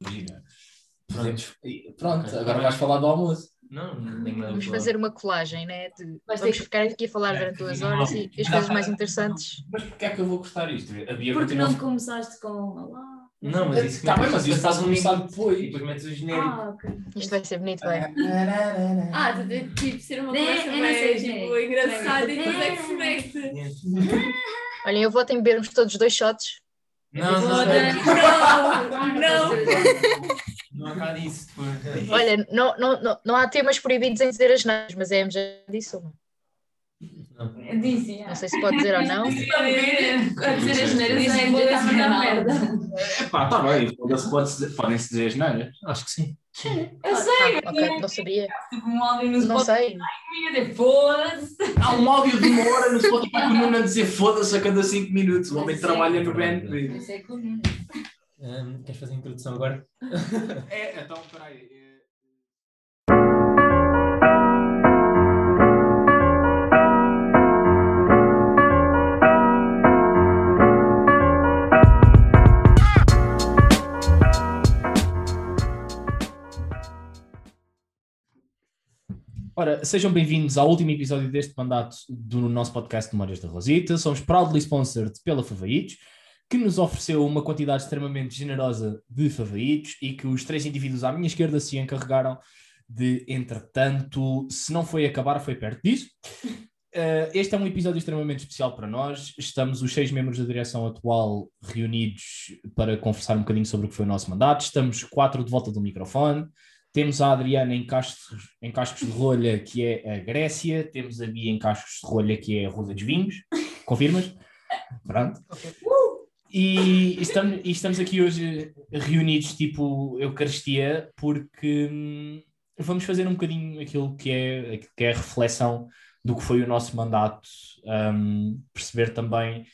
Imagina. Pronto, pronto agora vais falar do almoço. Não, nada Vamos fazer uma colagem, né? De, Vais ter vamos que- ficar aqui a falar durante duas horas e as coisas mais interessantes. Mas porquê é que eu vou gostar Bia Porque continua não começaste com Olá. Não, mas isso Tá bem, mas isso faz faz um começar depois. E depois metes o genérico. Ah. Isto vai ser bonito, vai. Ah, tu tens tipo ser uma Né, conversa bem, sei, tipo, né? engraçada e Né. depois é que se mete. Olhem, eu vou em bebermos todos dois shots. Não, não. Não, não. não há disso. Olha, não, não, não, não há temas proibidos em dizer as neiras, mas a M já disse uma. Não. Disse, Não sei se pode dizer ou não. A dizer as neiras Disse, é vou está a dizer mandar não. merda. Epá, tá bem, podem-se dizer as neiras. Acho que sim. Eu sei, Ah, ok, não sabia. tipo um áudio Não sei. foda-se. Há um áudio de uma hora no Spotify com o Nuno a dizer foda-se a cada 5 minutos. O homem Sim. trabalha no BNP. Isso é comum. Queres fazer a introdução agora? É, então, peraí. Ora, sejam bem-vindos ao último episódio deste mandato do nosso podcast Memórias da Rosita. Somos proudly sponsored pela Favaitos, que nos ofereceu uma quantidade extremamente generosa de favaitos e que os três indivíduos à minha esquerda se encarregaram de, entretanto, se não foi acabar, foi perto disso. Uh, este é um episódio extremamente especial para nós. Estamos os seis membros da direção atual reunidos para conversar um bocadinho sobre o que foi o nosso mandato. Estamos quatro de volta do microfone. Temos a Adriana em cascos, em cascos de rolha, que é a Grécia. Temos a Bia em cascos de rolha, que é a Rosa dos Vinhos. Confirmas? Pronto. E estamos, e estamos aqui hoje reunidos, tipo Eucaristia, porque hum, vamos fazer um bocadinho aquilo que é, aquilo que é a reflexão do que foi o nosso mandato, hum, perceber também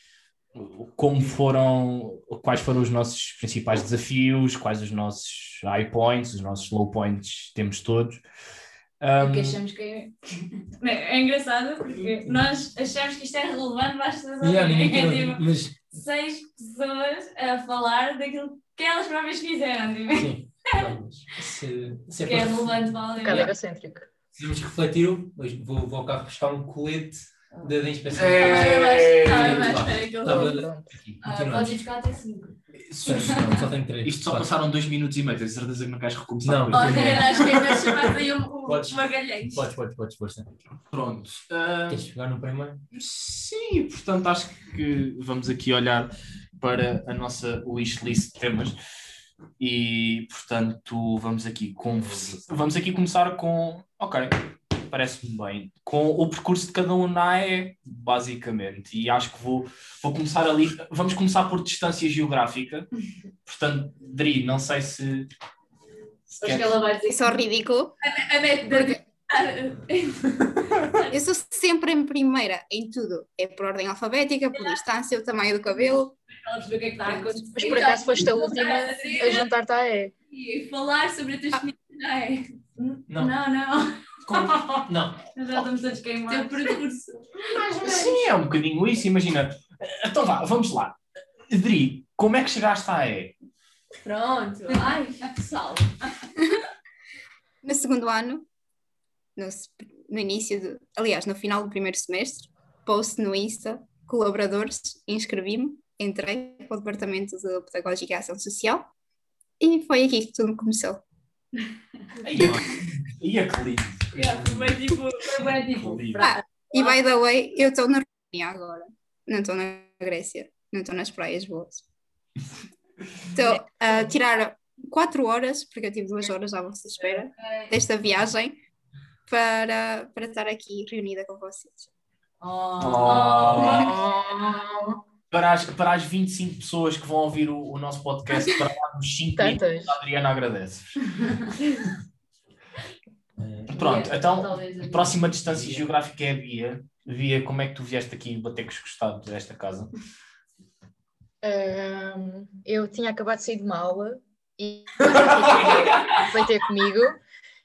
como foram, quais foram os nossos principais desafios, quais os nossos high points, os nossos low points, temos todos. O que achamos que é. É engraçado porque nós achamos que isto é relevante pessoas Yeah, ninguém ouvirem. quer É tipo, mas seis pessoas a falar daquilo que elas próprias fizeram. Tipo, sim. Se, se é que é relevante para Um bocado egocêntrico. se que refletir, hoje vou, vou ao carro buscar um colete da, da inspeção. É. Ir buscar até 5. Não, só tenho três. Isto só Quatro. passaram dois minutos e meio, tenho certeza que não queres recomeçar. Não. depois. Olha, acho que ainda chamaste aí um, um Podes. magalhães. Podes, podes, podes. Pronto. Ah, Queres pegar no primeiro? Sim, portanto acho que vamos aqui olhar para a nossa wishlist de temas e portanto vamos aqui conversa- vamos aqui começar com ok, parece-me bem, com o percurso de cada um na AE, basicamente, e acho que vou, vou começar ali, vamos começar por distância geográfica, portanto, Dri, não sei se, se Acho que ela vai dizer. É só ridículo. A net da- Eu sou sempre em primeira em tudo. É por ordem alfabética, por distância, o tamanho do cabelo. Ela percebeu o que é que está a acontecer. Mas por acaso foste a última a juntar-te à E. E falar sobre a tua experiência. Não, não. Não. Nós já estamos queimados. Teu percurso. Sim, é um bocadinho isso, imagina. Então vá, vamos lá. Dri, como é que chegaste à E? Pronto. Ai, que sal. No segundo ano, no, no início, do, aliás, no final do primeiro semestre, post no Insta, colaboradores, inscrevi-me, entrei para o Departamento de Pedagógica e Ação Social e foi aqui que tudo começou. Ia que lindo. Foi tipo, foi bem tipo. Ah, e by the way, eu estou na Romênia agora, não estou na Grécia, não estou nas praias boas. Estou a tirar quatro horas, porque eu tive duas horas à vossa espera, desta viagem para, para estar aqui reunida com vocês. Oh. Para as, para as 25 pessoas que vão ouvir o, o nosso podcast, para lá nos 5 minutos, a Adriana agradece. Pronto, então, Talvez eu- próxima distância geográfica é a Bia. Bia, como é que tu vieste aqui bater com os gostados desta casa? Ahm, eu tinha acabado de sair de uma aula e foi ter comigo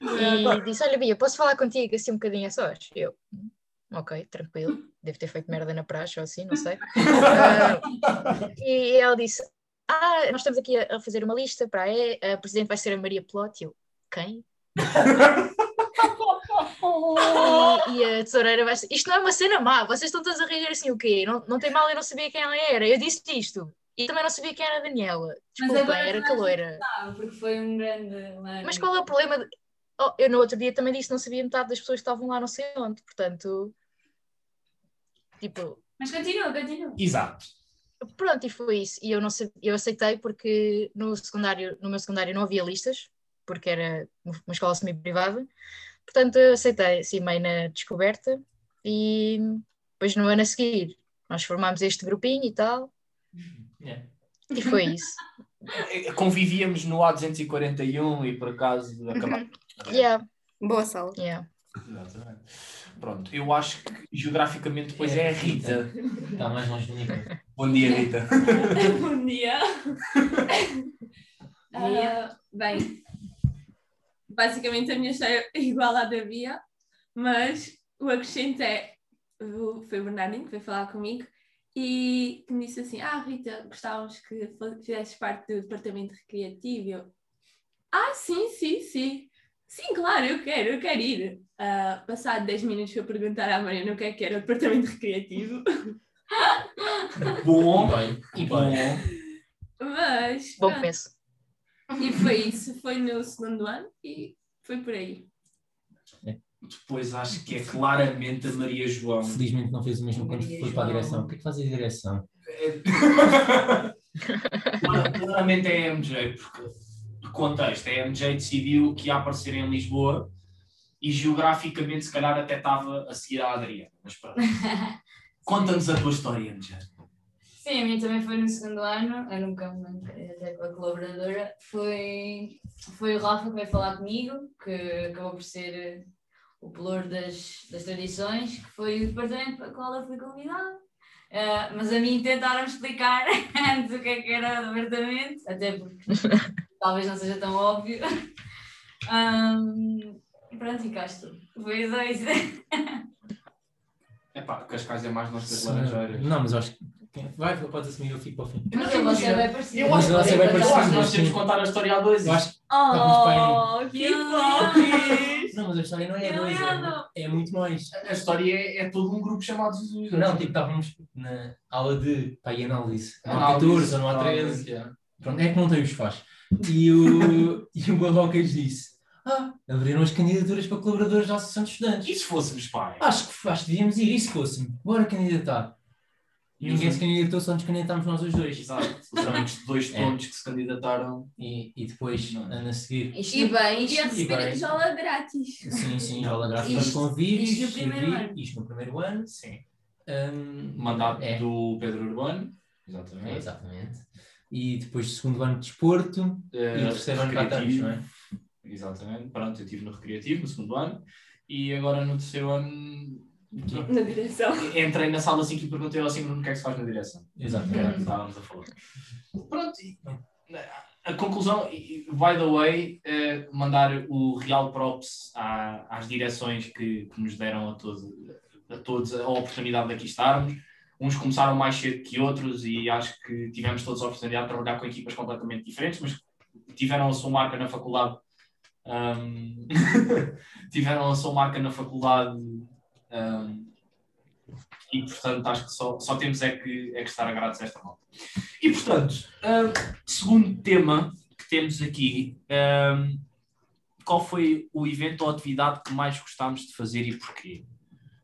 e disse: Olha, Bia, posso falar contigo assim um bocadinho a sós? Eu, "Hum, ok, tranquilo, devo ter feito merda na praxe ou assim, não sei. Ah, e ela disse: ah, nós estamos aqui a, fazer uma lista para a E, a presidente vai ser a Maria Plot. Eu, quem? e, e a tesoureira vai ser. Isto não é uma cena má, vocês estão todos a reagir assim, o quê? Não, não tem mal, eu não sabia quem ela era. Eu disse isto. E também não sabia quem era a Daniela. Desculpem, agora era toda a gente caloira. sabe, porque foi um grande. Mas qual é o problema? de- Oh, eu no outro dia também disse não sabia metade das pessoas que estavam lá, não sei onde. Portanto, tipo, Mas continua, continua. Exato. pronto, e foi isso. E eu, não sei, eu aceitei porque no secundário, no meu secundário não havia listas, porque era uma escola semi-privada. Portanto, eu aceitei, assim, meio na descoberta. E depois no ano a seguir, nós formámos este grupinho e tal. Yeah. E foi isso. Convivíamos no A241 e por acaso acabámos. Yeah, Boa sala. yeah. Exatamente. Pronto, eu acho que geograficamente depois é a Rita. Está mais longe do Nico. Bom dia, Rita. Bom dia. Ah, bem, basicamente a minha história é igual à da Bia, mas o acrescento é: o- foi o Bernardinho que veio falar comigo e que me disse assim: Ah, Rita, gostávamos que fizesses parte do departamento recreativo. E Eu, ah, sim, sim, sim. Sim, claro, eu quero, eu quero ir. Ah, passado 10 minutos para perguntar à Mariana o que é que era o departamento recreativo. Bom, bem, e bom. Mas. Bom pronto. E foi isso, foi no segundo ano e foi por aí. Depois acho que é claramente a Maria João. Felizmente não fez o mesmo quando foi para a direção. O que é que faz a direção? Claramente é a MJ, porque contexto, a MJ decidiu que ia aparecer em Lisboa e geograficamente se calhar até estava a seguir a Adriana. Mas pronto. Conta-nos a tua história, MJ. Sim, a minha também foi no segundo ano, eu nunca me lembrei até com a colaboradora. Foi, foi o Rafa que veio falar comigo, que acabou por ser eh, o pelour das, das tradições, que foi o departamento para o qual eu fui convidada. Eh, mas a mim tentaram explicar antes o que é que era o departamento, até porque talvez não seja tão óbvio. E pronto, e cá estou. Foi dois. Epá, Cascais é mais nós que as Laranjeiras. Não, mas acho que. Vai, pode assumir, eu fico para o fim. Mas eu ser bem parecido. Eu acho, Mas você vai eu parecer, acho que nós mas temos que contar a história a dois. Eu acho que. Oh, que Que fofes! Não, mas a história não é Eu dois, é, é muito mais. A história é, é todo um grupo chamado Jesus. Não, tipo, estávamos na aula de pá, e análise. Não há Análise, 14 ou não há 13. análise, yeah. Pronto, é que não tem os faz. E o, e o Barrocas disse: Ah, abriram as candidaturas para colaboradores da Associação de Estudantes. E se fôssemos pai? Acho que, acho que devíamos ir, e se fosse Bora candidatar. E ninguém se candidatou, só nos candidatámos nós os dois. Exato. Literalmente dois É. tontos que se candidataram. E, e depois, ano a seguir, E bem, Ia E receber bem. jola grátis. sim, sim, aula grátis para os Isto- convívios, isto no primeiro ano. isto no primeiro ano. Sim. Hum, Mandato é, do Pedro Urbano. é, Exatamente. exatamente. E depois segundo ano de desporto Eh, e terceiro ano recreativo. não é? Exatamente. Pronto, eu estive no recreativo no segundo ano. E agora no terceiro ano. Na direção. Entrei na sala assim que perguntei ao assim, Bruno o que é que se faz na direção. Exatamente. Era o que estávamos a falar. Pronto, e, a conclusão, e, by the way, é mandar o real props à- às direções que, que nos deram a, todo, a todos a oportunidade de aqui estarmos. Uns começaram mais cedo que outros e acho que tivemos todos a oportunidade de trabalhar com equipas completamente diferentes, mas tiveram a sua marca na faculdade. ahm, tiveram a sua marca na faculdade ahm, e portanto acho que só, só temos é que, é que estar agrados a esta malta. E portanto, segundo tema que temos aqui, ahm, qual foi o evento ou atividade que mais gostámos de fazer e porquê?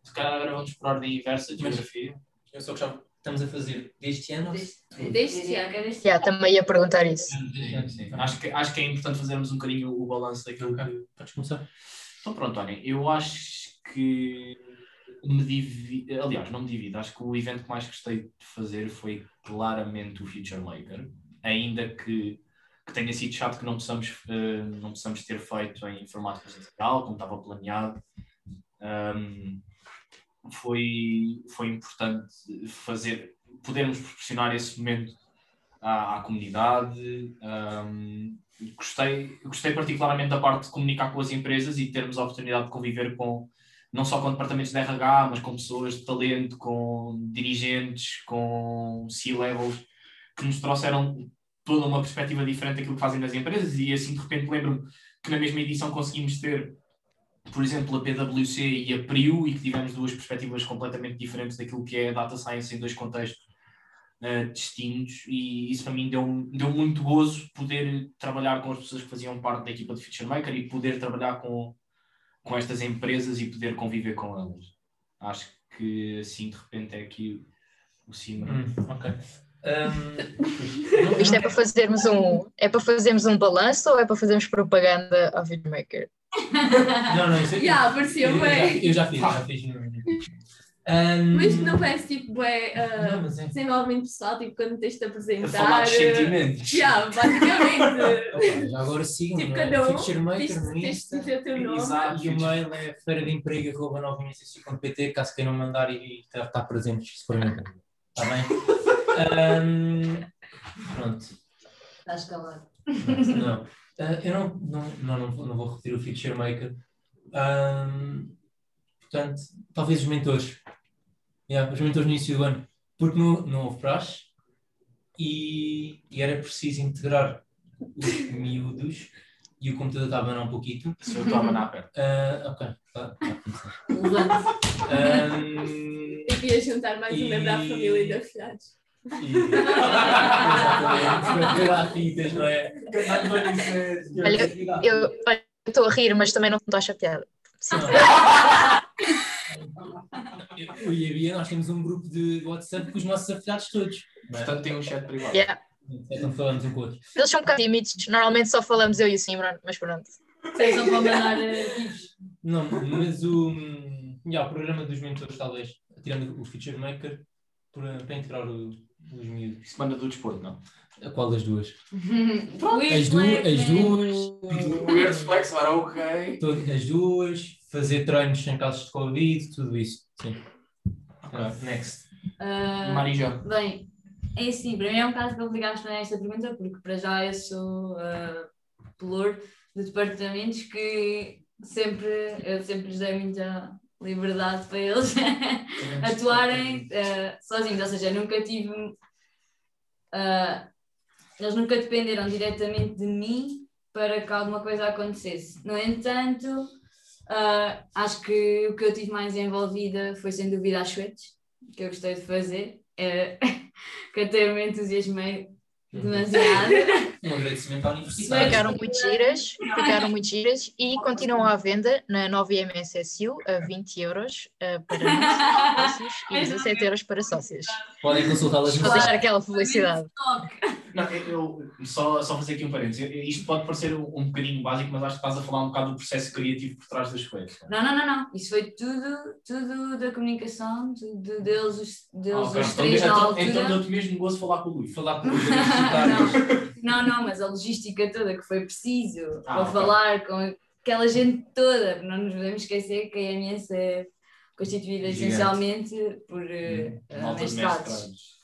Se calhar agora vamos por ordem inversa de geografia. Eu só gostava, estamos a fazer deste ano? Deste ano. Yeah, também ia perguntar isso. Sim, sim. Acho, que, acho que é importante fazermos um bocadinho o balanço daquilo Ok. que, Podes começar? Então pronto, olhem, eu acho que me divido, aliás, não me divido, acho que o evento que mais gostei de fazer foi claramente o Future Maker, ainda que, que tenha sido chato que não possamos, eh, não possamos ter feito em formato presencial, como estava planeado. Ahm, foi, foi importante fazer, podermos proporcionar esse momento à, à comunidade. ahm, gostei, gostei particularmente da parte de comunicar com as empresas e termos a oportunidade de conviver com não só com departamentos de RH, mas com pessoas de talento, com dirigentes, com C-levels, que nos trouxeram toda uma perspectiva diferente daquilo que fazem nas empresas. E assim de repente lembro-me que na mesma edição conseguimos ter, por exemplo, a PwC e a PRIU e que tivemos duas perspectivas completamente diferentes daquilo que é a data science em dois contextos uh, distintos. E isso para mim deu, deu muito gozo poder trabalhar com as pessoas que faziam parte da equipa de Feature Maker e poder trabalhar com, com estas empresas e poder conviver com elas. Acho que assim de repente é aqui o cima. Hum, ok. Um, Isto é para fazermos um, é para fazermos um balanço ou é para fazermos propaganda ao videomaker? não, não, isso é Já, apareceu eu, já, bem. eu já fiz, já fiz. Um, Mas não parece tipo, bué, ah, Não, mas é. desenvolvimento pessoal, tipo quando tens de A apresentar. falar de sentimentos. Já, basicamente. Opa, já agora sigam, tipo, não é? cada um tens de dizer o teu nome. Exato. E o mail é feira de emprego arroba novinhassi.pt, caso queiram mandar e estar tá presentes, se forem Está bem? Ahm, pronto. Está escalado. Não. Ah, eu não, não, não, não, vou- não vou repetir o Feature Maker. Ahm, portanto, talvez os mentores. Yeah, os mentores no início do ano. Porque não, não houve praxe e, e era preciso integrar os miúdos e o computador estava a abanar um pouquinho. Se eu estou a mandar perto. Ah, ok. Tá, tá, tá. Ahm, Eu queria juntar mais um membro à família de afilhados. e- Exatamente. Para fitas, não é? Olha, eu estou a rir, mas também não estou a achar piada. Sim. Eu e a Bia, nós temos um grupo de WhatsApp com os nossos afilhados todos. Portanto, tem um chat privado. Yeah. Então falamos um com o outro. Eles são um bocado tímidos, normalmente só falamos eu e o Simran, mas pronto. Vocês são para mandar eh. Não, mas o, yeah, o programa dos mentores, talvez, tirando o Feature Maker, para, para integrar o- os miúdos. Isso manda do desporto, não? A qual das duas? As, du as duas. O Weird Flex, ok. As duas, fazer treinos sem casos de Covid, tudo isso. Sim. Ah, next. Ah, Marija. Bem, é assim, para mim é um caso complicado responder esta pergunta, porque para já eu sou uh, pelour de departamentos que sempre, eu sempre lhes dei muita liberdade para eles atuarem uh, sozinhos, ou seja, eu nunca tive. uh, eles nunca dependeram diretamente de mim para que alguma coisa acontecesse. No entanto, uh, acho que o que eu tive mais envolvida foi sem dúvida as suetes, que eu gostei de fazer, eh, que até me entusiasmei demasiado. Um agradecimento à universidade. Ficaram muito giras, ficaram muito giras e continuam à venda na nova IMSSU a 20 euros eh, para sócios e 17 euros para sócios. Podem consultá-las no Vou deixar aquela publicidade. Não, eu, só, só fazer aqui um parênteses. Isto pode parecer um, um bocadinho básico, mas acho que estás a falar um bocado do processo criativo por trás das coisas. Não, não, não, não. Isso foi tudo, tudo da comunicação, tudo deles, os, deles Ah, ok. os Então, três na então, altura. então deu-te mesmo gosto falar com o Luís. falar com os universitários. Não, não, mas a logística toda que foi preciso Ah, para ok. falar com aquela gente toda, não nos podemos esquecer que a IMS é constituída Gigante. essencialmente por uh, uh, mestrados.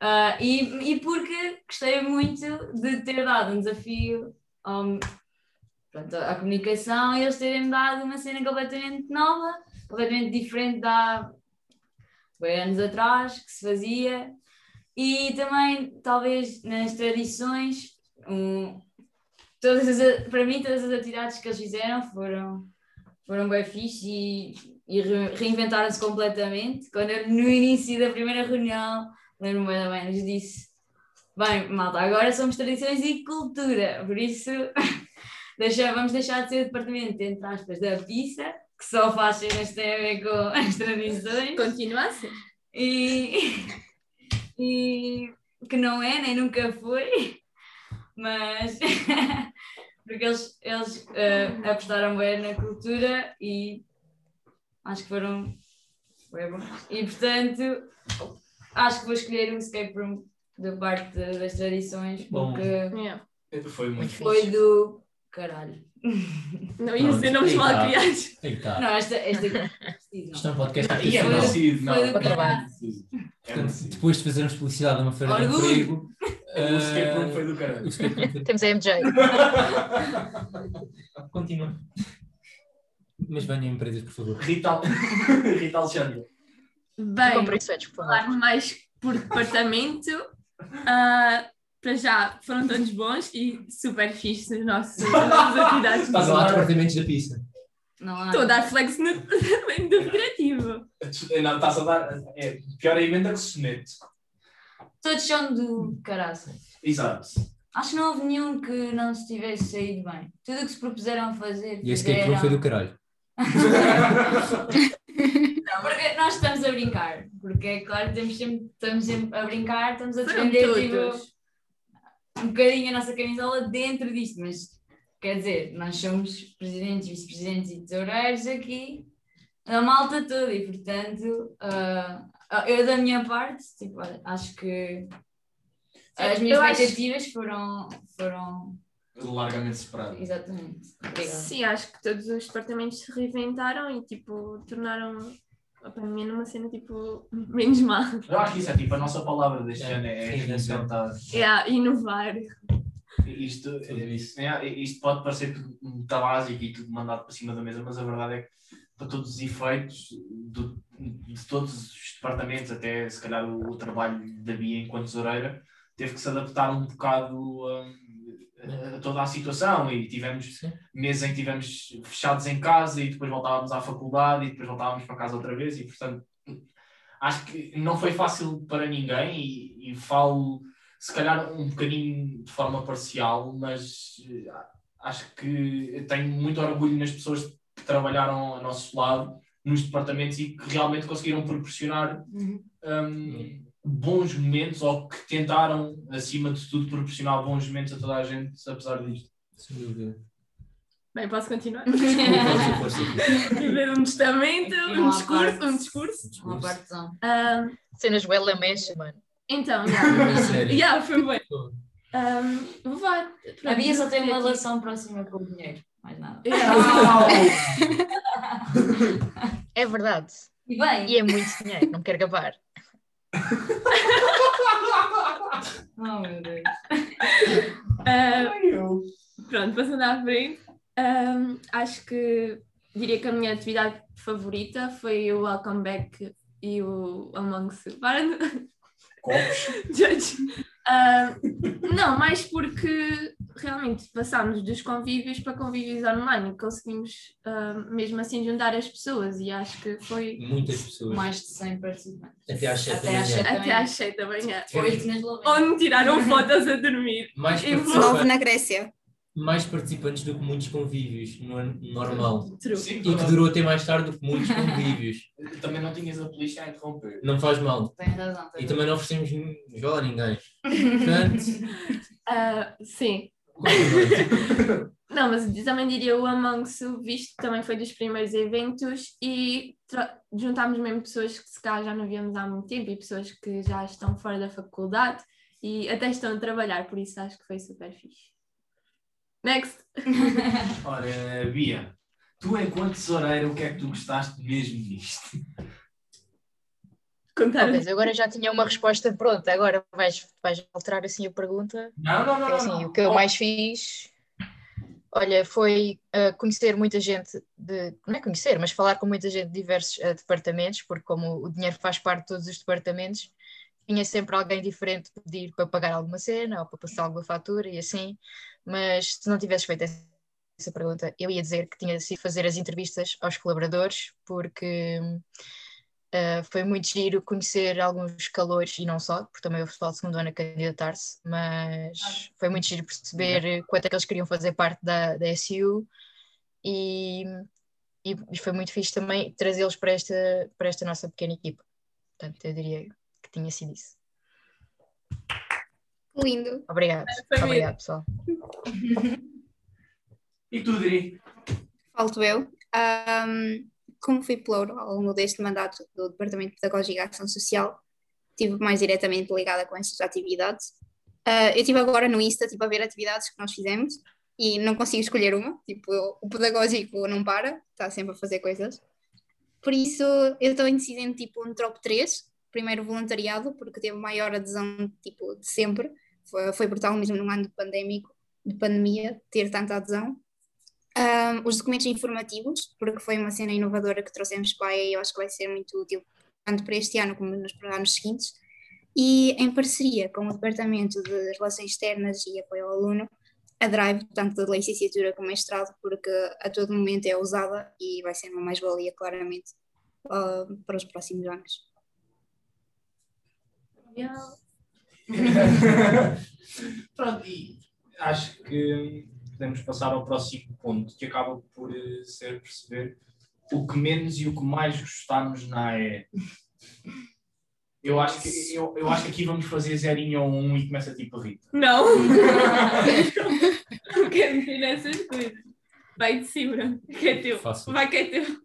Ah, e, e porque gostei muito de ter dado um desafio ao- pronto, à comunicação e eles terem-me dado uma cena completamente nova, completamente diferente da há anos atrás que se fazia. E também, talvez, nas tradições, um, todas as, para mim, todas as atividades que eles fizeram foram, foram bem fixe e, e re- reinventaram-se completamente. Quando eu, no início da primeira reunião, lembro-me bem, lhes disse: Bem, malta, agora somos tradições e cultura, por isso deixa, vamos deixar de ser o departamento, entre aspas, da pizza, que só faz cenas que têm a ver com as tradições Continua e, e que não é, nem nunca foi, mas porque eles, eles eh, apostaram bem na cultura e acho que foram bem bons. E portanto, acho que vou escolher o escape room da parte da- das tradições Bom. porque Yeah. Foi muito fixe. foi do caralho. Não ia ser nomes mal tá. criados. Está. Não, esta, esta Isto é um podcast E é merecido, não. foi Para trabalho. É Portanto, merecido. depois de fazermos publicidade a uma feira de emprego, O escape room eh, foi do caralho. Temos a MJ. Continua. Mas venham empresas, por favor. Rita, Rita Alexandre. Bem, favor. falar mais por departamento. ah, para já foram todos bons e super fixe nas nossas atividades. Estás Não a dar- departamentos da pista. Estou a dar flex no, do figurativo. Não, estás a dar. É, pior é a emenda que sonete. Todos são do caraças. Exato. Acho que não houve nenhum que não se tivesse saído bem. Tudo o que se propuseram a fazer. E esse que é que não foi do caralho. Não, porque nós estamos a brincar. Porque é claro, temos sempre, estamos sempre a brincar, estamos a defender tipo, um bocadinho a nossa camisola dentro disto. Mas quer dizer, nós somos presidentes, vice-presidentes e tesoureiros aqui, a malta toda, e portanto, ah, eu da minha parte, tipo, acho que as minhas Eu acho- expectativas foram, foram Largamente separado. exatamente. Obrigada. Sim, acho que todos os departamentos se reinventaram e tipo tornaram a pandemia numa cena tipo menos má. Eu acho que isso é tipo a nossa palavra deste É, ano é reinvenção. reinventar. É, inovar. Isto, é, isto pode parecer tudo muito básico e tudo mandado para cima da mesa, mas a verdade é que para todos os efeitos do- de todos os departamentos, até se calhar o, o trabalho da Bia enquanto tesoureira, teve que se adaptar um bocado a toda a situação e tivemos Sim. meses em que estivemos fechados em casa e depois voltávamos à faculdade e depois voltávamos para casa outra vez e portanto acho que não foi fácil para ninguém e, e falo se calhar um bocadinho de forma parcial, mas eh, acho que tenho muito orgulho nas pessoas que trabalharam a nosso lado nos departamentos e que realmente conseguiram proporcionar Uhum. hum, bons momentos ou que tentaram, acima de tudo, proporcionar bons momentos a toda a gente, apesar disto. Sem dúvida. Bem, posso continuar? Viver um testamento, um discurso, um discurso. Uma partezão. Ah, Cenas bué mexe, mano. então, yeah, Sério. yeah, foi bem. Um, vou levar. A Bia só tem uma relação próxima com o dinheiro, mais nada. Yeah. É verdade. E bem, E é muito dinheiro, não me quero gabar. Oh meu Deus. Ah, Pronto, passando à frente, ahm, acho que diria que a minha atividade favorita foi o Welcome Back e o Among de- Copos. Judge. Ah, não, mais porque realmente passámos dos convívios para convívios online e conseguimos ah, mesmo assim juntar as pessoas e acho que foi Muitas pessoas. Mais de 100 participantes. Até às sete Até da às manhã. 7 até às 7 da manhã. Onde tiraram fotos a dormir. Mais, Nove participa- na Grécia. Mais participantes do que muitos convívios no ano normal. Sim, E que durou até mais tarde do que muitos convívios. Também não tinhas a polícia a interromper. Não faz mal. Tem razão. Tem E também não oferecemos viola a ninguém. Portanto, Ah, sim. Não, mas também diria o Among Us, visto que também foi dos primeiros eventos e juntámos mesmo pessoas que se calhar já não víamos há muito tempo e pessoas que já estão fora da faculdade e até estão a trabalhar, por isso acho que foi super fixe. Next! Ora, Bia, tu enquanto tesoureira, o que é que tu gostaste mesmo disto? Contar Talvez agora já tinha uma resposta pronta, agora vais, vais alterar assim a pergunta. Não, não, não. É não, assim, não. o que eu mais fiz, olha, foi uh, conhecer muita gente de, não é conhecer, mas falar com muita gente de diversos uh, departamentos, porque como o dinheiro faz parte de todos os departamentos, tinha sempre alguém diferente pedir para pagar alguma cena ou para passar alguma fatura e assim, mas se não tivesses feito essa pergunta, eu ia dizer que tinha sido fazer as entrevistas aos colaboradores, porque uh, foi muito giro conhecer alguns calores e não só, porque também o pessoal de segundo ano a candidatar-se, mas foi muito giro perceber quanto é que eles queriam fazer parte da, da SU e, e, e foi muito fixe também trazê-los para esta, para esta nossa pequena equipa. Portanto, eu diria que tinha sido isso. Lindo. Obrigado. Obrigado, pessoal. E tu, Dri? Falto eu. Ahm, como fui pelouro ao longo deste mandato do Departamento de Pedagogia e Ação Social, estive mais diretamente ligada com essas atividades. Ah, eu estive agora no Insta tipo, a ver atividades que nós fizemos e não consigo escolher uma. Tipo, o pedagógico não para, está sempre a fazer coisas. Por isso, eu estou indecisa em tipo um top 3. Primeiro, voluntariado, porque teve maior adesão tipo, de sempre. Foi, foi brutal mesmo num ano de pandémico, de pandemia, ter tanta adesão. Um, os documentos informativos, porque foi uma cena inovadora que trouxemos para aí, eu acho que vai ser muito útil, tanto para este ano como nos anos seguintes. e em parceria com o Departamento de Relações Externas e Apoio ao Aluno, a Drive, tanto da licenciatura como mestrado, porque a todo momento é usada e vai ser uma mais-valia, claramente, ah, para os próximos anos. Pronto, e acho que podemos passar ao próximo ponto, que acaba por eh, ser perceber o que menos e o que mais gostamos na AE. Eu acho que, eu, eu acho que aqui vamos fazer zerinho ou um e começa tipo a Rita. Não! não quero meter nessas coisas. Vai de cima, que é teu. Fácil. Vai que é teu.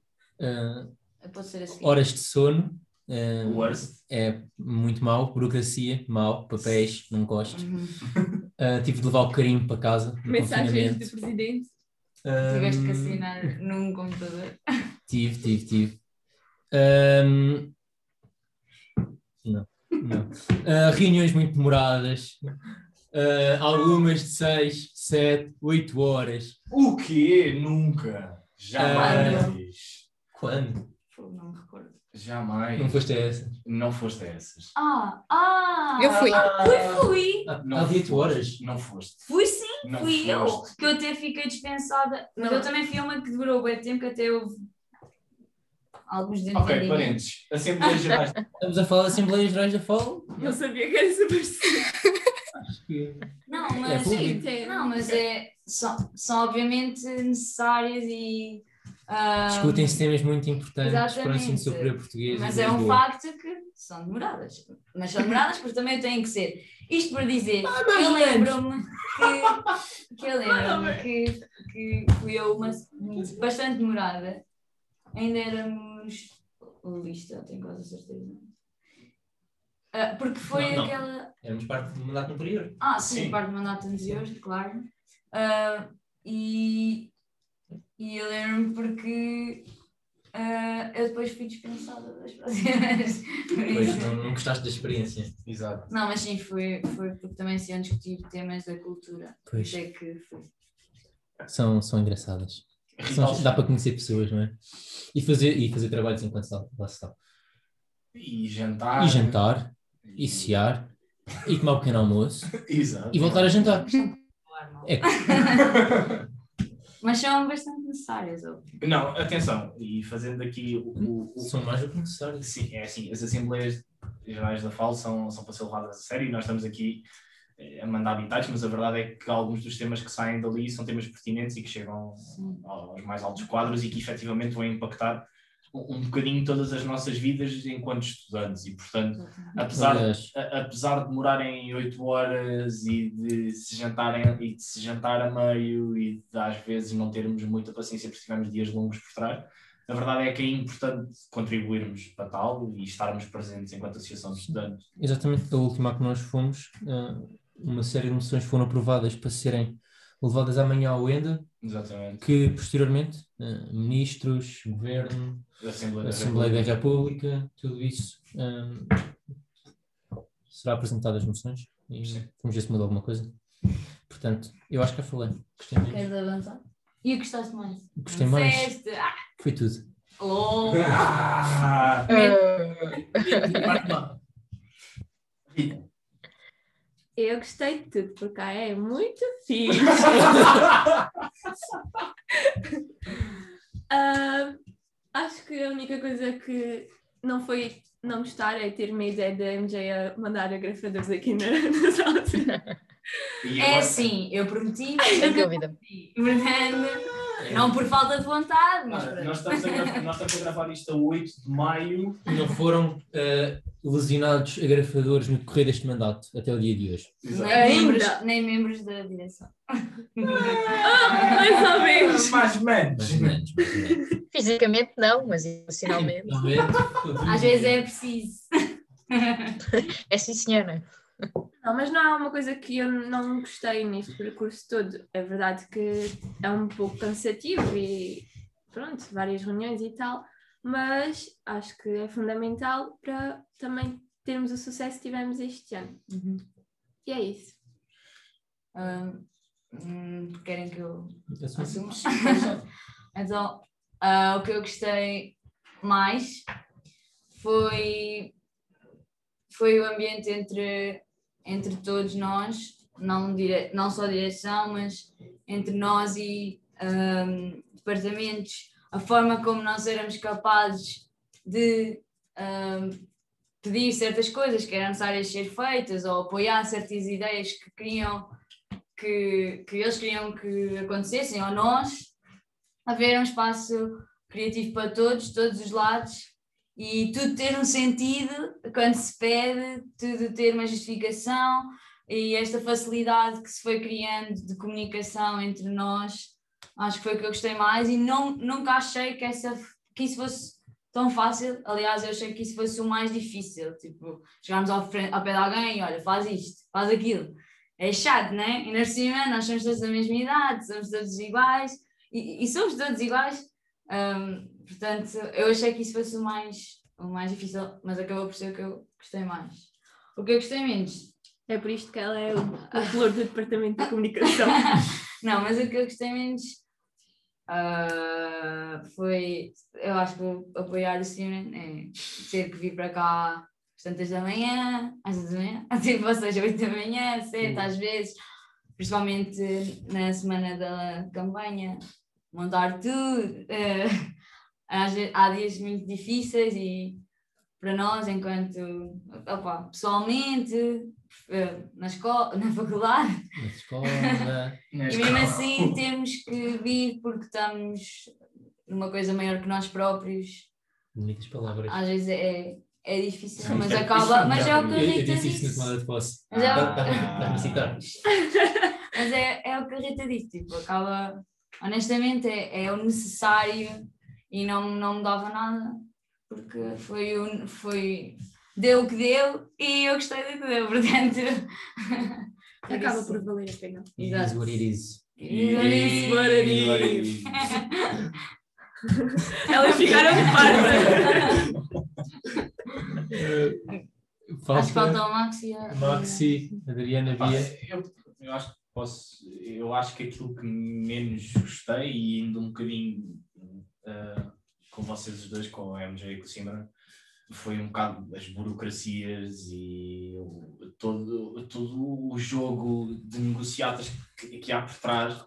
Ah, Pode ser assim. horas de sono. Ah, Worst. é muito mau. Burocracia, mau. Papéis, não gosto. Uhum. Ah, tive de levar o carinho para casa. Mensagens do presidente. Ah, Tiveste que assinar num computador. Tive, tive, tive. Ahm, não, não. Ah, reuniões muito demoradas. Ah, algumas de 6, 7, 8 horas. O quê? Nunca. Jamais. Quando? Não. Jamais. Não foste a essa? Não foste a essas. Ah, ah! Eu fui. Fui, fui! Há Não há 8 foste. horas. Não foste. Fui sim, Não fui eu. foste. Que eu até fiquei dispensada. Mas Não. eu também fui uma que durou bem tempo, que até houve alguns Ok, desentendimentos. parênteses. Assembleias Gerais. Estamos a falar da Assembleia Gerais da FAO? Não sabia que era super. Acho que. Não, É mas. Sim, não, mas é, são, são obviamente necessárias e. ah, Discutem-se temas muito importantes para o ensino superior português. Mas é um facto que são demoradas. Mas são demoradas porque também têm que ser. Isto para dizer, mais eu lembro-me que, que eu lembro-me que, que fui eu uma bastante demorada. Ainda éramos lista, tenho quase a certeza. Ah, porque foi Não, não. aquela. Éramos parte do mandato anterior. Ah, sim, Sim. parte do mandato anterior, claro. Ah, e, e eu lembro-me porque ah, eu depois fui dispensada das próximas. Pois não, não gostaste da experiência. Exato. Não, mas sim, foi, foi porque também se iam discutir temas da cultura. Pois. Sei que foi. São, são engraçadas. São- dá para conhecer pessoas, não é? E fazer, e fazer trabalhos enquanto lá lá se está. E jantar. E jantar, e cear, e tomar um pequeno almoço, Exato. e voltar a jantar. É Mas são bastante necessárias, óbvio. Não, atenção. E fazendo aqui o. o- o- São mais do que necessários. Sim, é assim, as Assembleias Gerais da FAL são, são para ser levadas a sério e nós estamos aqui eh, a mandar habitats, mas a verdade é que alguns dos temas que saem dali são temas pertinentes e que chegam aos mais altos quadros e que efetivamente vão impactar um, bocadinho todas as nossas vidas enquanto estudantes. E, portanto, apesar, Aliás, a- apesar de demorarem oito horas e de se jantarem e de se jantar a meio e de às vezes não termos muita paciência porque tivemos dias longos por trás, a verdade é que é importante contribuirmos para tal e estarmos presentes enquanto associação de estudantes. exatamente da última a que nós fomos, ah, uma série de moções foram aprovadas para serem levadas amanhã ao ENDA, Exatamente. que posteriormente ah, ministros, governo, Assembleia, Assembleia da República, tudo isso ah, será apresentado as moções e Sim. vamos ver se muda alguma coisa. Portanto, eu acho que já falei. Gostei muito. Queres avançar? E o que gostaste mais? Gostei mais. Ah, Foi tudo. LOL. Ah! Rita. Eu gostei de tudo, porque a é muito fixe. Ah, acho que a única coisa que não foi não gostar é ter uma ideia da MJ a mandar agrafadores aqui na, na sala. É agora- assim, eu prometi, Sem dúvida. portanto, não por falta de vontade, mas Ah, nós, estamos a gravar, nós estamos a gravar isto a 8 de maio. Não foram ah, lesionados agrafadores no decorrer deste mandato, até o dia de hoje. Exato. nem, Ainda. membros, nem membros da direção. Mais ou menos. Mais menos. Mais ou menos, mais menos. Fisicamente não, mas emocionalmente. Às vezes é preciso. É sim, senhora. Não, mas não há uma coisa que eu não gostei neste percurso todo. É verdade que é um pouco cansativo e pronto, várias reuniões e tal, mas acho que é fundamental para também termos o sucesso que tivemos este ano. E é isso. Hum, querem que eu Assumo. assuma? então, ah, o que eu gostei mais foi, foi o ambiente entre, entre todos nós, não, dire, não só direção, mas entre nós e um, departamentos, a forma como nós éramos capazes de um, pedir certas coisas que eram necessárias ser feitas ou apoiar certas ideias que queriam que, que eles queriam que acontecessem ou nós. Haver um espaço criativo para todos, todos os lados e tudo ter um sentido quando se pede, tudo ter uma justificação e esta facilidade que se foi criando de comunicação entre nós, acho que foi o que eu gostei mais. E não, nunca achei que, essa, que isso fosse tão fácil, aliás eu achei que isso fosse o mais difícil, tipo, chegarmos ao, frente, ao pé de alguém e olha, faz isto, faz aquilo, é chato, né? E na cima nós somos todos da mesma idade, somos todos iguais. E, e somos todos iguais, um, portanto eu achei que isso fosse o mais, o mais difícil, mas acabou por ser o que eu gostei mais. O que eu gostei menos É por isto que ela é o, o flor do departamento de comunicação. não, mas o que eu gostei menos ah, foi, eu acho que apoiar o Simon é ter que vir para cá às tantas da manhã, às vezes da manhã, tipo, ou seja, 8 da manhã, 7 às vezes, principalmente na semana da campanha, montar tudo. ve- há dias muito difíceis e para nós, enquanto opa, pessoalmente, eh, na escola, na faculdade, Na escola. e mesmo assim temos que vir porque estamos numa coisa maior que nós próprios. Bonitas palavras. Às vezes é, é difícil, mas é- acaba. isso Mas é o que a Rita disse. Mas é, o- mas é, é o que a Rita disse, tipo, acaba. Honestamente é, é o necessário e não, não me dava nada porque foi, o- foi deu o que deu e eu gostei do que deu, portanto. por Acaba isso- por valer a pena. It is Exato. what it is. It is what it is. Elas ficaram de parva. Acho que falta o Maxi. e a- Maxi, Adriana Bia. eu, eu acho que posso. Eu acho que aquilo que menos gostei, e indo um bocadinho ah, com vocês os dois, com a MJ e com o Simran, foi um bocado as burocracias e o- todo, todo o jogo de negociatas que, que há por trás.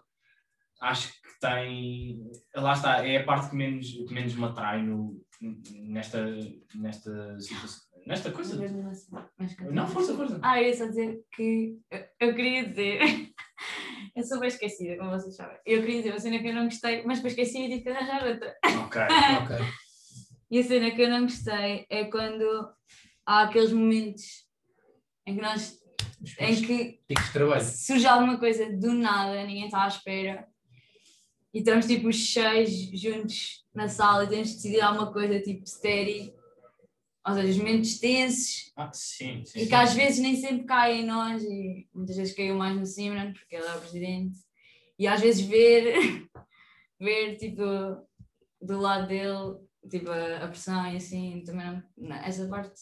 Acho que tem. Lá está, é a parte que menos, que menos me atrai no, nesta, nesta situação. Nesta coisa. Continua. Não, força, força. Ah, eu ia só dizer que eu, eu queria dizer. eu sou bem esquecida, como vocês sabem. Eu queria dizer uma cena que eu não gostei, mas depois esqueci e tive que arranjar outra. Ok. Ok. E a cena que eu não gostei é quando há aqueles momentos em que nós. em que surge alguma coisa do nada, ninguém está à espera. E estamos tipo os seis juntos na sala e temos de decidir alguma coisa tipo steady. Ou seja, os momentos tensos Ah, sim, sim. e que às vezes nem sempre cai em nós e muitas vezes caiu mais no Simran porque ele é o presidente e às vezes ver ver tipo do lado dele tipo a, pressão e assim também não, essa parte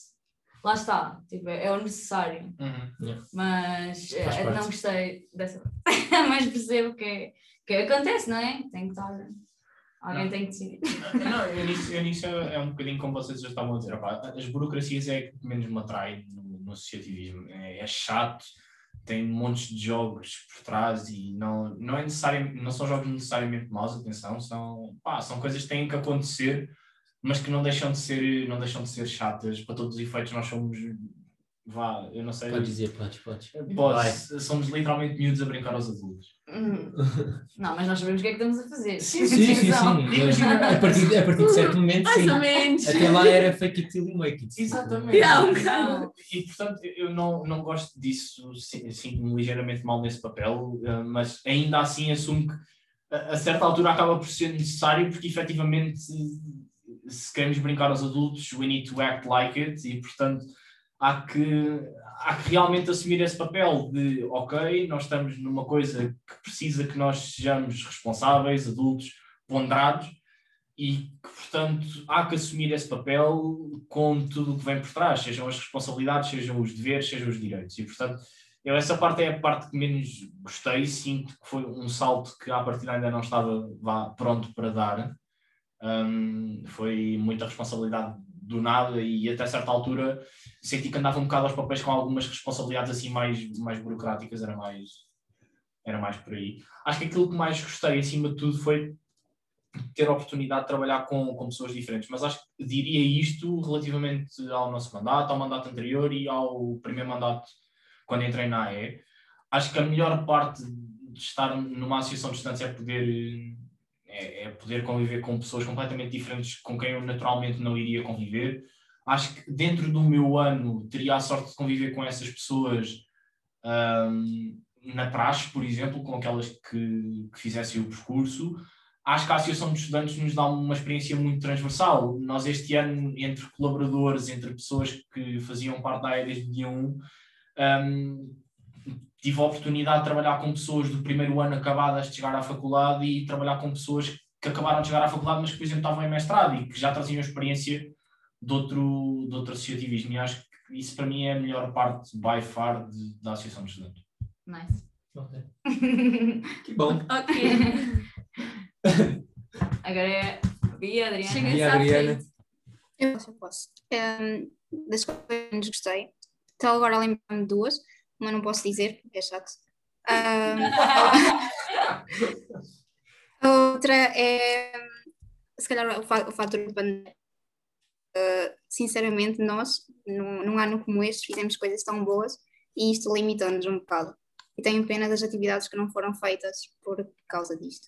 lá está tipo, é o necessário Uhum. mas Faz eh, não gostei dessa parte mas percebo que, que acontece não é? tem que estar alguém Não. tem que decidir Não, eu nisso, eu nisso é um bocadinho como vocês já estavam a dizer. as burocracias é que menos me atrai no, no associativismo. É, é chato, tem montes de jogos por trás e não, não, é necessário, não são jogos necessariamente maus, atenção, são, pá, são coisas que têm que acontecer, mas que não deixam de ser, não deixam de ser chatas. Para todos os efeitos, nós somos. Vá, eu não sei. Podes dizer, podes, podes. Posso, somos literalmente miúdos a brincar aos adultos. Hum. não, mas nós sabemos o que é que estamos a fazer Sim, sim, sim. A partir, a partir de certo momento, sim. Mais ou menos. Até lá era fake it till you make it. Exatamente. Yeah, um bocado. E portanto, eu não, não gosto disso, si- sinto-me ligeiramente mal nesse papel, eh, mas ainda assim assumo que a, a certa altura acaba por ser necessário, porque efetivamente, se queremos brincar aos adultos, we need to act like it, e portanto há que, há que realmente assumir esse papel de, ok, nós estamos numa coisa que precisa que nós sejamos responsáveis, adultos, ponderados, e que, portanto, há que assumir esse papel com tudo o que vem por trás, sejam as responsabilidades, sejam os deveres, sejam os direitos. E, portanto, eu, essa parte é a parte que menos gostei, sinto que foi um salto que à partida ainda não estava vá, pronto para dar. Hum, foi muita responsabilidade do nada e até certa altura senti que andava um bocado aos papéis com algumas responsabilidades assim mais, mais burocráticas, era mais, era mais por aí. Acho que aquilo que mais gostei acima de tudo foi ter a oportunidade de trabalhar com, com pessoas diferentes, mas acho que diria isto relativamente ao nosso mandato, ao mandato anterior e ao primeiro mandato quando entrei na AE. Acho que a melhor parte de estar numa associação de estudantes é poder, é, é poder conviver com pessoas completamente diferentes com quem eu naturalmente não iria conviver. Acho que dentro do meu ano teria a sorte de conviver com essas pessoas hum, na praxe, por exemplo, com aquelas que, que fizessem o percurso acho que a Associação de Estudantes nos dá uma experiência muito transversal. Nós, este ano, entre colaboradores, entre pessoas que faziam parte da AE desde o dia 1, um, tive a oportunidade de trabalhar com pessoas do primeiro ano acabadas de chegar à faculdade e trabalhar com pessoas que acabaram de chegar à faculdade, mas que, por exemplo, estavam em mestrado e que já traziam experiência de outro, de outro associativismo. E acho que isso, para mim, é a melhor parte, by far, de, da Associação de Estudantes. Nice. Ok. Que bom. Ok. Agora é Bia, Adriana. Chega-se E a à Adriana? Eu posso, eu posso. Ehm, das coisas que gostei, estou agora a lembrar-me de duas, mas não posso dizer, porque é chato. Ehm, a outra é, se calhar, o, fa o fator de pandemia. Eh, sinceramente, nós, num, num ano como este, fizemos coisas tão boas e isto limitou-nos um bocado. E tenho pena das atividades que não foram feitas por causa disto.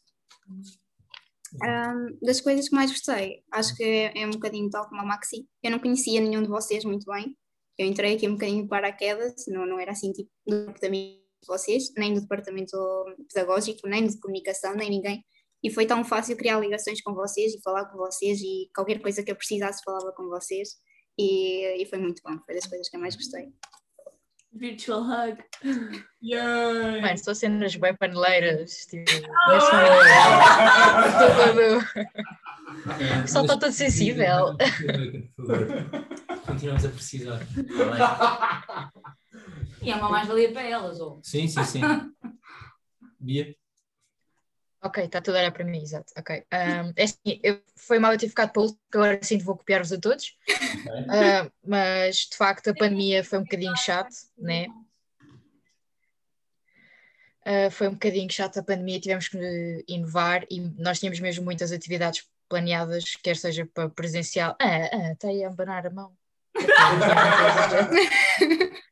Ahm, das coisas que mais gostei, acho que é, é um bocadinho tal como a Maxi. Eu não conhecia nenhum de vocês muito bem. Eu entrei aqui um bocadinho de paraquedas, não, não era assim tipo do departamento de vocês, nem do departamento pedagógico, nem de comunicação, nem ninguém. E foi tão fácil criar ligações com vocês e falar com vocês e qualquer coisa que eu precisasse falava com vocês. E, e foi muito bom, foi das coisas que eu mais gostei. Virtual hug. Mano, são cenas bem paneleiras. Tipo, Oh! pessoal está todo sensível. Continuamos a precisar. E é uma mais-valia para elas, ou? Sim, sim, sim. Bia? Ok, está tudo a olhar para mim, exato. Ok. Um, é assim, eu, foi mal eu ter ficado para o último, porque agora sim vou copiar-vos a todos. Uh, mas de facto a pandemia foi um bocadinho chato, né? Uh, foi um bocadinho chato a pandemia, tivemos que inovar e nós tínhamos mesmo muitas atividades planeadas, quer seja para presencial. Ah, ah, está aí a abanar a mão.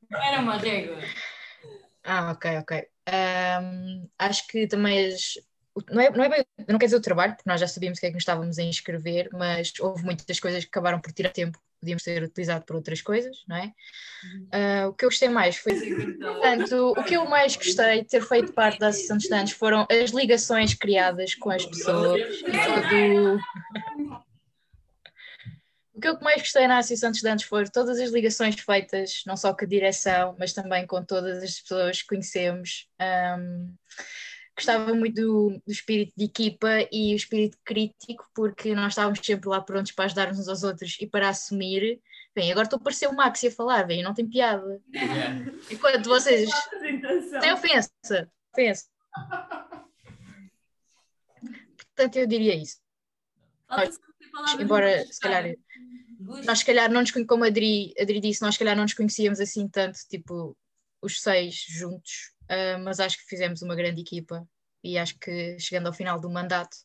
Era uma régua. Ah, ok, ok. Ahm, acho que também as, não, é, não, é bem, não quer dizer o trabalho, porque nós já sabíamos o que é que nos estávamos a inscrever, mas houve muitas coisas que acabaram por tirar tempo, podíamos ter utilizado para outras coisas, não é? Ah, o que eu gostei mais foi, portanto, o que eu mais gostei de ter feito parte da Associação de Estudantes foram as ligações criadas com as pessoas todo, o que eu mais gostei na Associação de Estudantes foram todas as ligações feitas, não só com a direção, mas também com todas as pessoas que conhecemos. Ahm, gostava muito do, do espírito de equipa e o espírito crítico, porque nós estávamos sempre lá prontos para ajudar uns aos outros e para assumir. Bem, agora estou a parecer o Max a falar, bem, não tem piada. Enquanto vocês Apresentação. tem ofensa, ofensa. Portanto, eu diria isso. Palavras Embora, se calhar, nós se calhar não nos conhe- como a Adri, a Adri disse, nós se calhar não nos conhecíamos assim tanto, tipo, os seis juntos, ah, mas acho que fizemos uma grande equipa e acho que chegando ao final do mandato,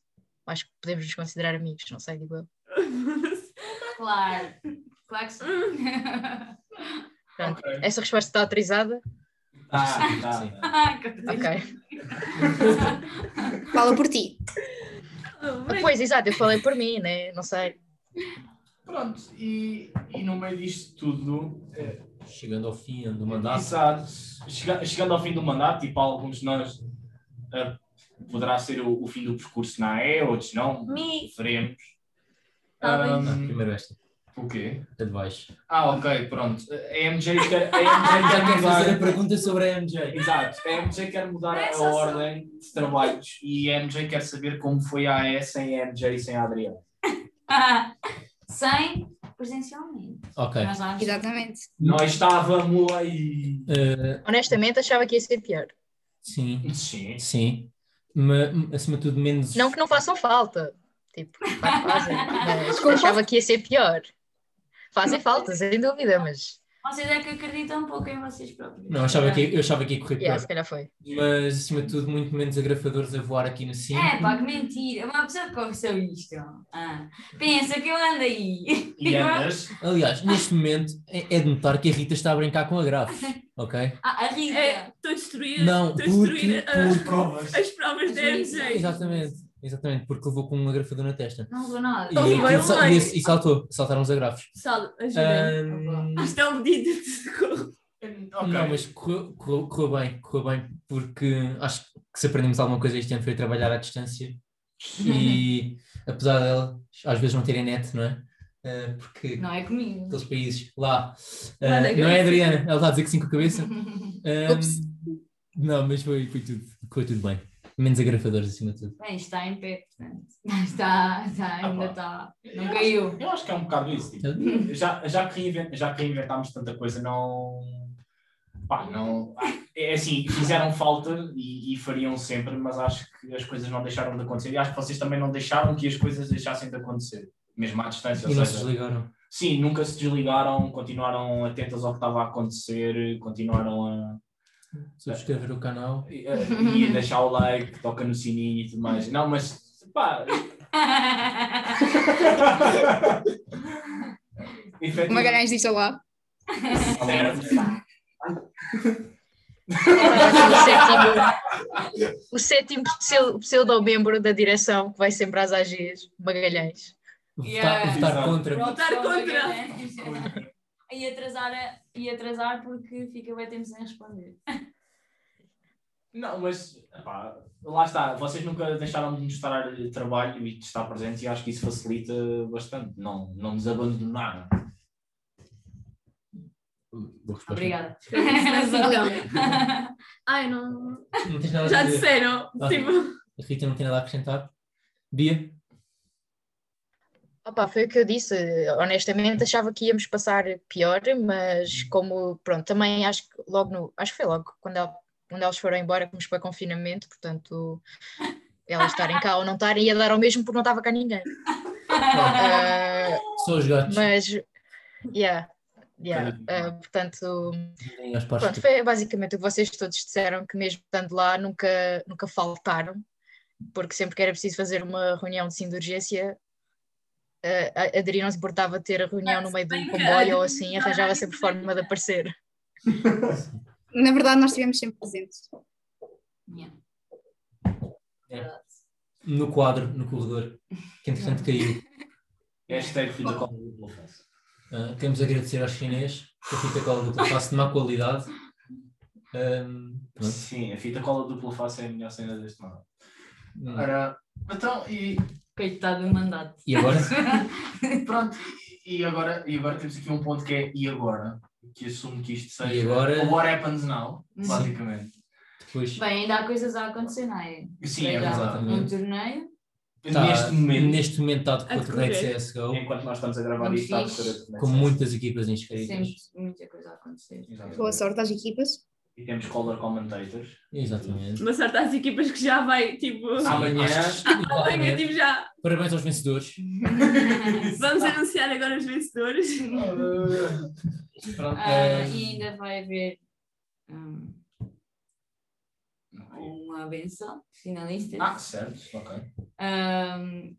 acho que podemos nos considerar amigos, não sei, digo eu. Claro. Claro que sim. Portanto, Essa resposta está autorizada? Sim, tá, sim. Ah, Ok. Fala por ti. Pois, exato, eu falei por mim, né? Não sei. Pronto, e, e no meio disto tudo, eh, Chegando ao fim do mandato. Exato. Chega- chegando ao fim do mandato, tipo, alguns de nós eh, poderá ser o, o fim do percurso na AE, outros não, Me. veremos. Talvez. Primeiro esta. o quê? A de baixo. Ah, ok, pronto. A MJ quer, a MJ quer quer fazer a mudar. pergunta sobre a MJ. Exato, a MJ quer mudar a ordem de trabalhos e a MJ quer saber como foi a AE sem a MJ e sem a Adriana. Sem presencialmente. Ok. Nós Exatamente. Nós estávamos aí. Eh, Honestamente, achava que ia ser pior. sim, Sim. sim. Mas, acima de tudo, menos. Não que não façam falta. Tipo, fazem, mas achava que ia ser pior. Fazem falta, sem dúvida, mas Vocês é que acreditam um pouco em vocês próprios. Não, eu achava que, eu achava que ia correr yeah, pior. se calhar foi. Mas, acima de tudo, muito menos agrafadores a voar aqui no 5. É, pá, que mentira. Uma pessoa que conheceu isto. Ah, pensa que eu ando aí. E andas. Aliás, neste momento, é é de notar que a Rita está a brincar com a grave, ok? Ah, a Rita. É, Estou a destruir, Não, estou a destruir porque- as, porque- Provas. as provas da MJ. Exatamente, exatamente, porque levou com um agrafador na testa. Não vou nada. E, Então, sa- lá. e, e saltou, saltaram os agrafos. Pessoal, ajudem. Ahm, Isto é um pedido de socorro. Ok. Não, mas correu, correu- correu bem, correu bem, porque acho que se aprendemos alguma coisa este ano foi trabalhar à distância e apesar dela às vezes não terem net, não é? Ah, porque Não é comigo. aqueles países lá, ah, Lá na não é. Adriana? Ela está a dizer que sim com a cabeça. Ah, não, mas foi, foi tudo, correu tudo bem. Menos agrafadores acima de tudo. Bem, está em pé, portanto. Está, está, ainda está. Não caiu. Eu acho que é um bocado isso. tipo, já, já, que reinvent, já que reinventámos tanta coisa, não. Pá, não. É assim, fizeram falta e, e fariam sempre, mas acho que as coisas não deixaram de acontecer. E acho que vocês também não deixaram que as coisas deixassem de acontecer, mesmo à distância. E não se seja, desligaram. sim, nunca se desligaram, continuaram atentas ao que estava a acontecer, continuaram a. Subscrever o canal. e a- e a deixar o like, toca no sininho e tudo mais. Não, mas. Pá, O Magalhães disse olá. o sétimo, o sétimo pseu- pseudo-membro da direção que vai sempre às AGs, Magalhães. Votar, Yeah. votar Exato. contra. Votar contra. E atrasar, a- e atrasar porque fica bem tempo sem responder. Não, mas pá, lá está, vocês nunca deixaram de mostrar trabalho e de estar presentes e acho que isso facilita bastante. Não, não nos abandonaram. Obrigada. Ai, não. Não tens nada Já disseram. Tipo, A Rita não tem nada a acrescentar. Bia? Opa, foi o que eu disse, honestamente achava que íamos passar pior, mas como, pronto, também acho que logo no, acho que foi logo quando, el- quando elas foram embora, que nos foi confinamento, portanto, elas estarem cá ou não estarem ia dar ao mesmo porque não estava cá ninguém. Só os gatos. mas, yeah, yeah, ah, portanto, Pronto, foi basicamente o que vocês todos disseram, que mesmo estando lá nunca, nunca faltaram, porque sempre que era preciso fazer uma reunião de sim de urgência, eh, a Adri não se importava de ter a reunião no meio de um comboio ou assim, arranjava sempre forma de aparecer. Na verdade, nós estivemos sempre presentes. Yeah. no quadro, no corredor, que entretanto caiu. Hashtag fita cola dupla face. Ah, queremos agradecer aos chinês que a fita cola dupla face de má qualidade. Pronto. Sim, a fita cola dupla face é a melhor cena deste ano. Hum. Ora, então, e, Coitado do mandato. E agora? pronto, e, agora, e agora temos aqui um ponto que é e agora? Que assumo que isto seja E agora? o what happens now, Sim. basicamente. Depois, Bem, ainda há coisas a acontecer, não é? Sim, é verdade. Um torneio. tá, neste momento, neste momento está de A contra de. CSGO, enquanto nós estamos a gravar isto, está bem, com muitas equipas inscritas. Sempre muita coisa a acontecer. Exatamente. Boa sorte às equipas. E temos color commentators. Exatamente. uma sorte às equipas que já vai, tipo. Amanhã, Amanhã, Exatamente. tipo, já. Parabéns aos vencedores. Vamos anunciar agora os vencedores. Pronto. Ah, e ainda vai haver hum, uma benção de finalistas. Ah, certo, ok. Hum,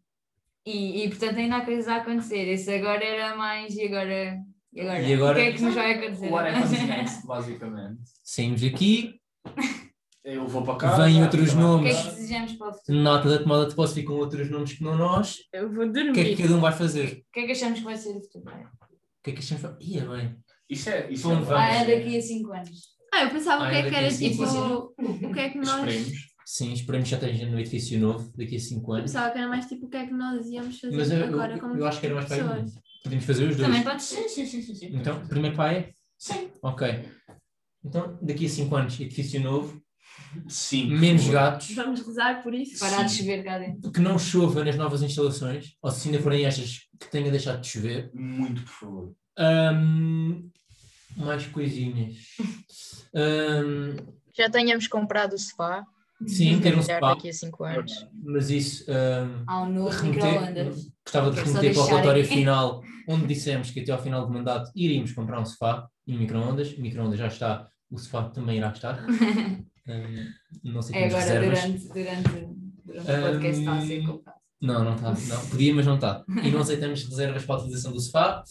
e, e portanto ainda há coisas a acontecer. Esse agora era mais e agora. E agora? E agora? O que é que nos vai acontecer? What happens next, basicamente. Saímos daqui, Eu vou para cá. Vêm outros O que nomes. é que desejamos para o futuro? na ata da tomada de posse ficam outros nomes que não nós. Eu vou O que é que dormir. cada um vai fazer? O que é que achamos que vai ser o futuro? O que é que achamos? Ia bem. Isso é. Isso Vamos, é Ah, é daqui a 5 anos. Ah, eu pensava Ah, o que é que daqui a era tipo. O que é que nós. Esperemos. Sim, esperamos que já esteja no edifício novo daqui a 5 Eu anos. pensava que era mais tipo o que é que nós íamos fazer Mas eu, eu, agora como eu acho que era mais para pessoas. Podemos fazer os dois. Também pode ser. Sim, sim, sim, sim. Então, primeiro para aí? Sim. Ok. Então, daqui a 5 anos, edifício novo, Sim. menos gatos, Vamos rezar por isso. Parar de chover cá dentro. que não chova nas novas instalações, ou se ainda forem estas que tenha deixado de chover. Muito, por favor. Ahm, mais coisinhas. Ahm, Já tenhamos comprado o sofá. Sim, ter um spa, daqui a 5 anos. mas isso ah, Há um novo remeter, microondas. gostava de remeter para o relatório final, onde dissemos que até ao final do mandato iríamos comprar um sofá e um microondas. O microondas já está, o sofá também irá estar. Ah, não sei É agora, reservas. durante, durante, durante o podcast está a ser Hum, comprado. Não, não está. Não. Podia, mas não está. E não aceitamos reservas para a utilização do sofá.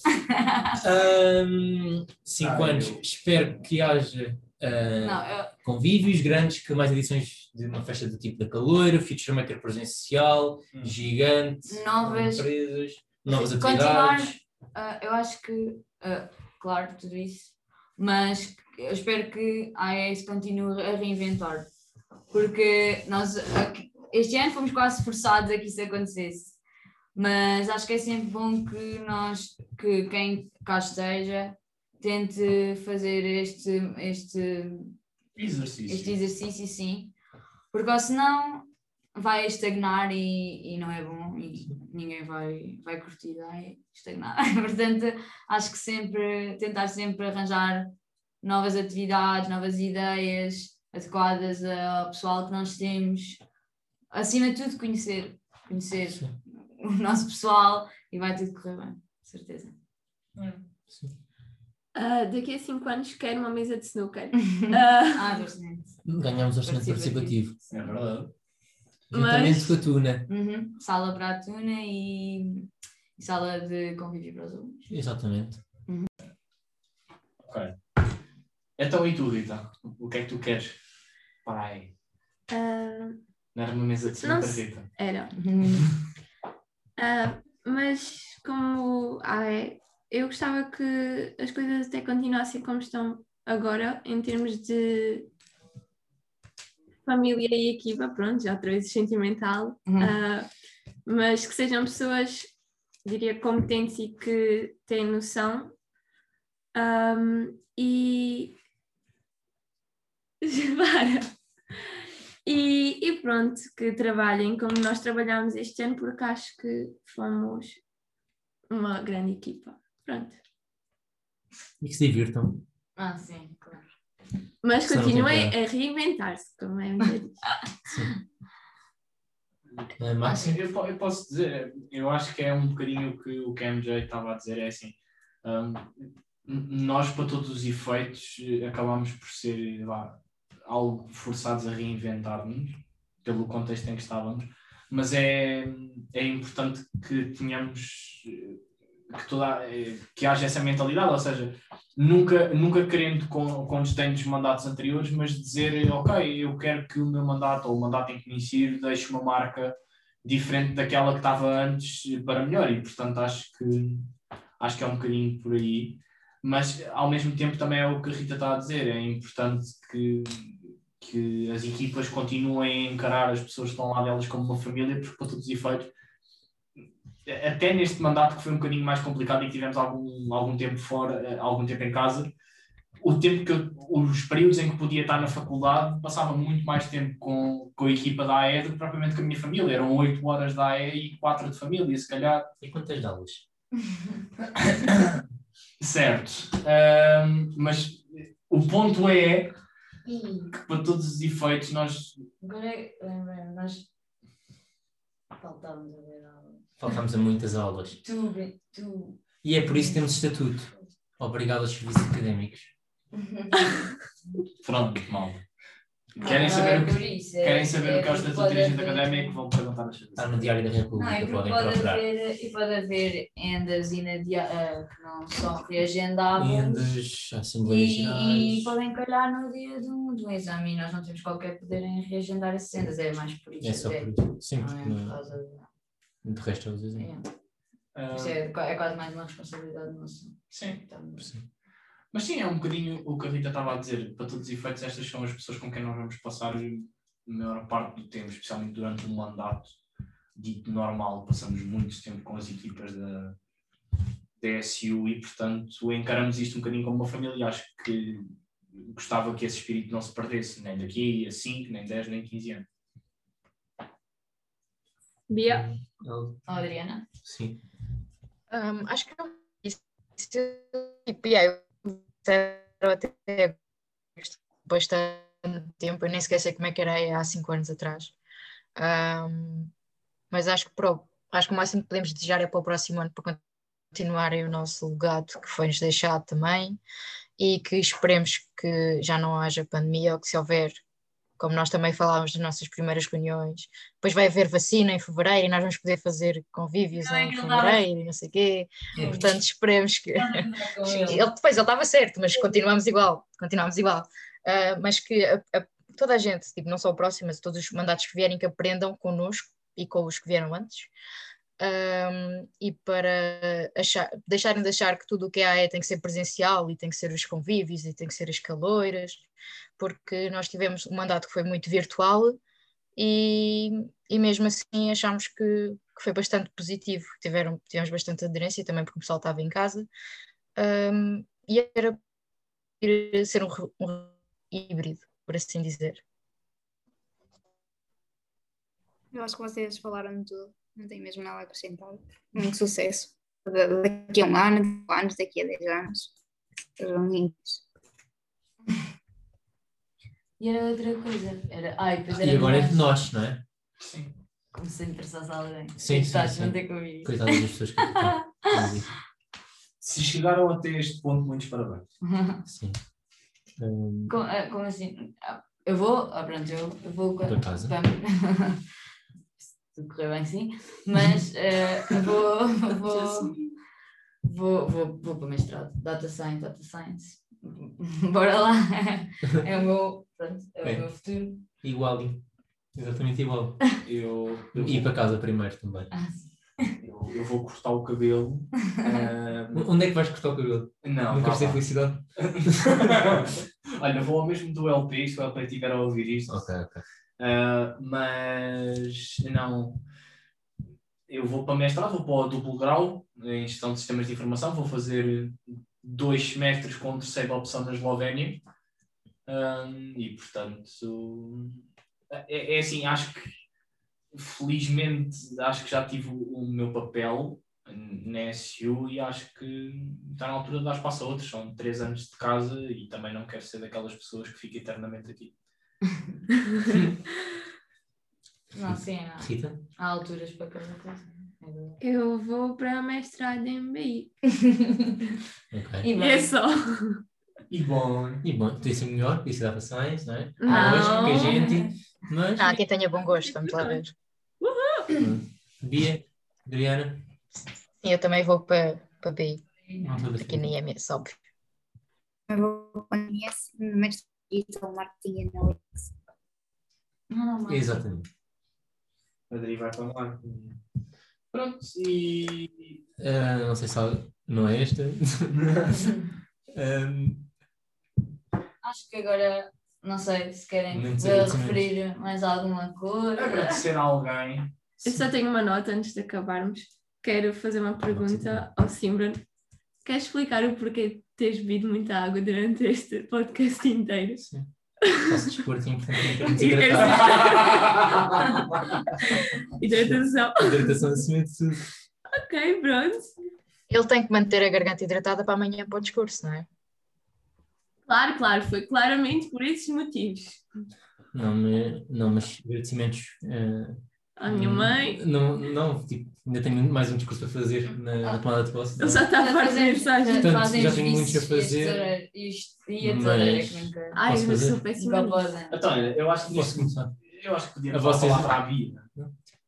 Ahm, cinco Ah, anos. eu- Espero que haja ah, Não, eu, convívios grandes, que mais edições de uma festa do tipo da Caloira, Future Maker presencial, Hum. gigante, Novas- empresas, novas Continuar- atividades. ah, eu acho que, ah, claro, tudo isso, mas eu espero que a AES continue a reinventar, porque nós aqui- este ano fomos quase forçados a que isso acontecesse, mas acho que é sempre bom que nós, que quem cá esteja, tente fazer este, este Exercício. este exercício, sim, porque ou senão vai estagnar e, e não é bom e ninguém vai, vai curtir, vai estagnar. Portanto, acho que sempre, tentar sempre arranjar novas atividades, novas ideias adequadas ao pessoal que nós temos. Acima de tudo, conhecer, conhecer Sim. o nosso pessoal e vai tudo correr bem, certeza. Ah, daqui a 5 anos quero uma mesa de snooker. Ah, Ah, exatamente. Ganhámos orçamento Participativo. participativo. É verdade. Juntamente Mas- com a Tuna. Uhum. Sala para a tuna e, e sala de convívio para os alunos. Exatamente. Ok. Então e tu, Rita? O que é que tu queres? Pai. ah, Não era uma mesa de cima sei. Rita. era. Ah, mas como ai, eu gostava que as coisas até continuassem como estão agora, em termos de família e equipa, pronto, já vez sentimental, Uhum. ah, mas que sejam pessoas, diria, competentes e que têm noção. Ahm, e para. E, e pronto, que trabalhem como nós trabalhámos este ano, porque acho que fomos uma grande equipa. Pronto. E que se divirtam. Ah, sim, claro. Mas continuem a reinventar-se, como é dizer. Sim. É, Ah, Max? sim, eu, eu posso dizer, eu acho que é um bocadinho o que o que a MJ estava a dizer, é assim, n- nós para todos os efeitos acabámos por ser vá, algo forçados a reinventar-nos, pelo contexto em que estávamos, mas é, é importante que tenhamos, que, toda, eh, que haja essa mentalidade, ou seja, nunca, nunca querendo com, com dos mandatos anteriores, mas dizer, ok, eu quero que o meu mandato ou o mandato em que insiro deixe uma marca diferente daquela que estava antes para melhor e portanto acho que acho que é um bocadinho por aí. Mas ao mesmo tempo também é o que a Rita está a dizer é importante que, que as equipas continuem a encarar as pessoas que estão lá delas como uma família porque para todos os efeitos até neste mandato que foi um bocadinho mais complicado e que tivemos algum, algum tempo fora, eh, algum tempo em casa, o tempo que eu, os períodos em que podia estar na faculdade, passava muito mais tempo com, com a equipa da AE do que propriamente com a minha família. Eram 8 horas da AE e 4 de família, se calhar. E quantas de aulas? Certo. Ahm, mas o ponto é que para todos os efeitos nós agora é- lembrei-me, nós faltávamos a ver. Faltámos a muitas aulas. Tu, tu. E é por isso que temos estatuto. Obrigado aos serviços académicos. pronto, mal. Querem Não, saber, não o é que, isso, é- querem saber o que é o estatuto de dirigente académico? Vão perguntar às Está no Diário da Não, é República, porque podem pode procurar. haver, e pode haver endas inadia- ah, que não são reagendáveis Endes, Assembleias e, e podem calhar no dia de um, de um exame e nós não temos qualquer poder em reagendar essas endas, é mais por isso. É só por isso. Sim, Não é por não- causa de... de resto é. Ah, Isso é, é quase mais uma responsabilidade nossa. sim. Então, Sim. Mas sim, é um bocadinho o que a Rita estava a dizer. Para todos os efeitos, estas são as pessoas com quem nós vamos passar a maior parte do tempo, especialmente durante um mandato dito normal. Passamos muito tempo com as equipas da, da SU e, portanto, encaramos isto um bocadinho como uma família. Acho que gostava que esse espírito não se perdesse, nem daqui a 5, nem 10, nem 15 anos. Bia, Adriana? Sim. Hum, acho que eu isso, tipo, até estar tempo, eu nem sequer sei como é que era há cinco anos atrás. Um, mas acho que, pro, acho que o máximo que podemos desejar é para o próximo ano para continuarem o nosso legado que foi-nos deixado também e que esperemos que já não haja pandemia ou que se houver, como nós também falávamos nas nossas primeiras reuniões, depois vai haver vacina em fevereiro e nós vamos poder fazer convívios Não, em fevereiro e não sei o quê. Portanto, esperemos que. Ele. Depois ele estava certo, mas continuamos igual, continuamos igual. Ah, mas que a- a- toda a gente, tipo, não só o próximo, mas todos os mandatos que vierem, que aprendam connosco e com os que vieram antes. Ahm, e para achar, deixarem de achar que tudo o que é AE tem que ser presencial e tem que ser os convívios e tem que ser as caloiras, porque nós tivemos um mandato que foi muito virtual e, e mesmo assim achámos que, que foi bastante positivo. Tiveram, tivemos bastante aderência também porque o pessoal estava em casa. Ahm, e era ser um, um híbrido, por assim dizer. Eu acho que vocês falaram de tudo. Não tenho mesmo nada a acrescentar. Muito sucesso. Da- Daqui a um ano, daqui a anos, daqui a 10 anos. Lindos. E era outra coisa. Era, ai, depois era E agora é de nós. não é? Como se interessasse a alguém. Sim, Estás, sim, sim. não tem. Coitadas das pessoas que. Se chegaram até este ponto, muitos parabéns. Sim. Hum, como, ah, como assim? Ah, Eu vou, ah, pronto, eu, eu vou. Para casa. tudo correr bem, sim. Mas eu vou, vou, vou, vou, vou para o mestrado. Data Science, Data Science. Bora lá. É o meu, pronto, é o Bem. meu futuro. igual. Exatamente igual. Eu, eu, E ir para casa primeiro também. Ah, sim. eu, eu vou cortar o cabelo. ah, Onde é que vais cortar o cabelo? não, gostei vá. de felicidade? Olha, vou ao mesmo do LP, se o LP estiver a ouvir isto. Ok, ok. Ah, mas não. Eu vou para mestrado, vou para o duplo grau em gestão de sistemas de informação, vou fazer dois semestres com terceira opção na Eslovénia. Ah, e portanto é, é assim, acho que felizmente acho que já tive o, o meu papel na SU e acho que está na altura de dar espaço a outros. São três anos de casa e também não quero ser daquelas pessoas que ficam eternamente aqui. Não, sim, há, Rita? há alturas para cada coisa. É verdade. Eu vou para mestrado em BI. Ok. E É só. E bom, E bom, podia ser melhor, podia ser Data Science, não é? Não. Há hoje pouca gente, mas. Ah, quem tenha bom gosto, vamos lá ver. Bia, Adriana, Sim, eu também vou para, para BI, não estou a aqui na IMS, óbvio. Eu vou para a MS, mestrado Digital Marketing Analytics. não, mas- Exatamente. Adri vai para lá. Pronto, e Ah, não sei se não é esta. Ahm, Acho que agora, não sei se querem eh, referir mais alguma coisa. agradecer a alguém. Eu só tenho uma nota antes de acabarmos. Quero fazer uma pergunta ao Simran. Queres explicar o porquê de teres bebido muita água durante este podcast inteiro? sim. Faço desporto e E desidratar. Hidratação. Hidratação acima de tudo. Ok, pronto. Ele tem que manter a garganta hidratada para amanhã para o discurso, não é? Claro, claro, foi claramente por esses motivos. Não, mas, não, mas agradecimentos. ah, À minha mãe, Não, não, tipo, ainda tenho mais um discurso a fazer na, na tomada de posse. ele já está a fazer mensagem. Portanto, já tenho muitos a fazer, E a mas- tesoura é que nunca, Ai, eu fazer? sou péssima. Então, eu acho que Posso começar? eu acho que podíamos A a vocês- palavra à Bia.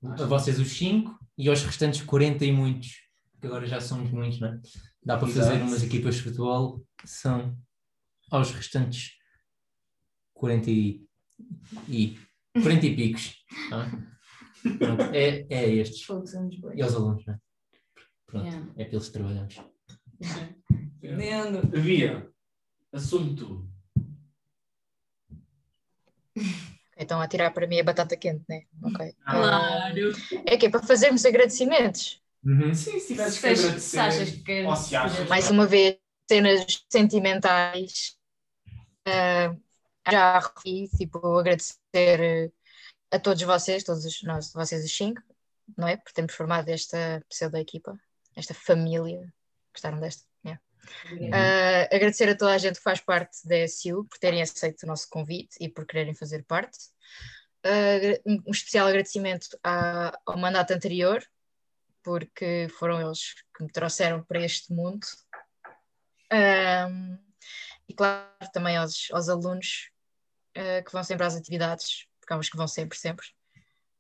A vocês os 5 e aos restantes 40 e muitos, que agora já somos muitos, não é? Dá para fazer umas equipas de futebol, são aos restantes 40 e, e 40 e picos. tá? Pronto, é, é estes. Somos bué. E aos alunos, não é? Pronto, Yeah. é pelos que trabalhamos. Lindo. Bia, assunto. Então a tirar para mim a batata quente, né? Ok. Ah, Claro. é que é para fazermos agradecimentos. Uhum. Sim, se tivesses que agradecer. achas que ou se achas- Mais uma vez, cenas sentimentais. Ah, já refi, tipo, agradecer a todos vocês, todos os, nós, vocês os cinco, não é? Por termos formado esta pseudo-equipa, esta família. Gostaram desta? Yeah. Ah, agradecer a toda a gente que faz parte da SU por terem aceito o nosso convite e por quererem fazer parte. Ah, um, um especial agradecimento à- ao mandato anterior, porque foram eles que me trouxeram para este mundo. Ahm, e claro, também aos, aos alunos ah, que vão sempre às atividades, porque há uns que vão sempre, sempre.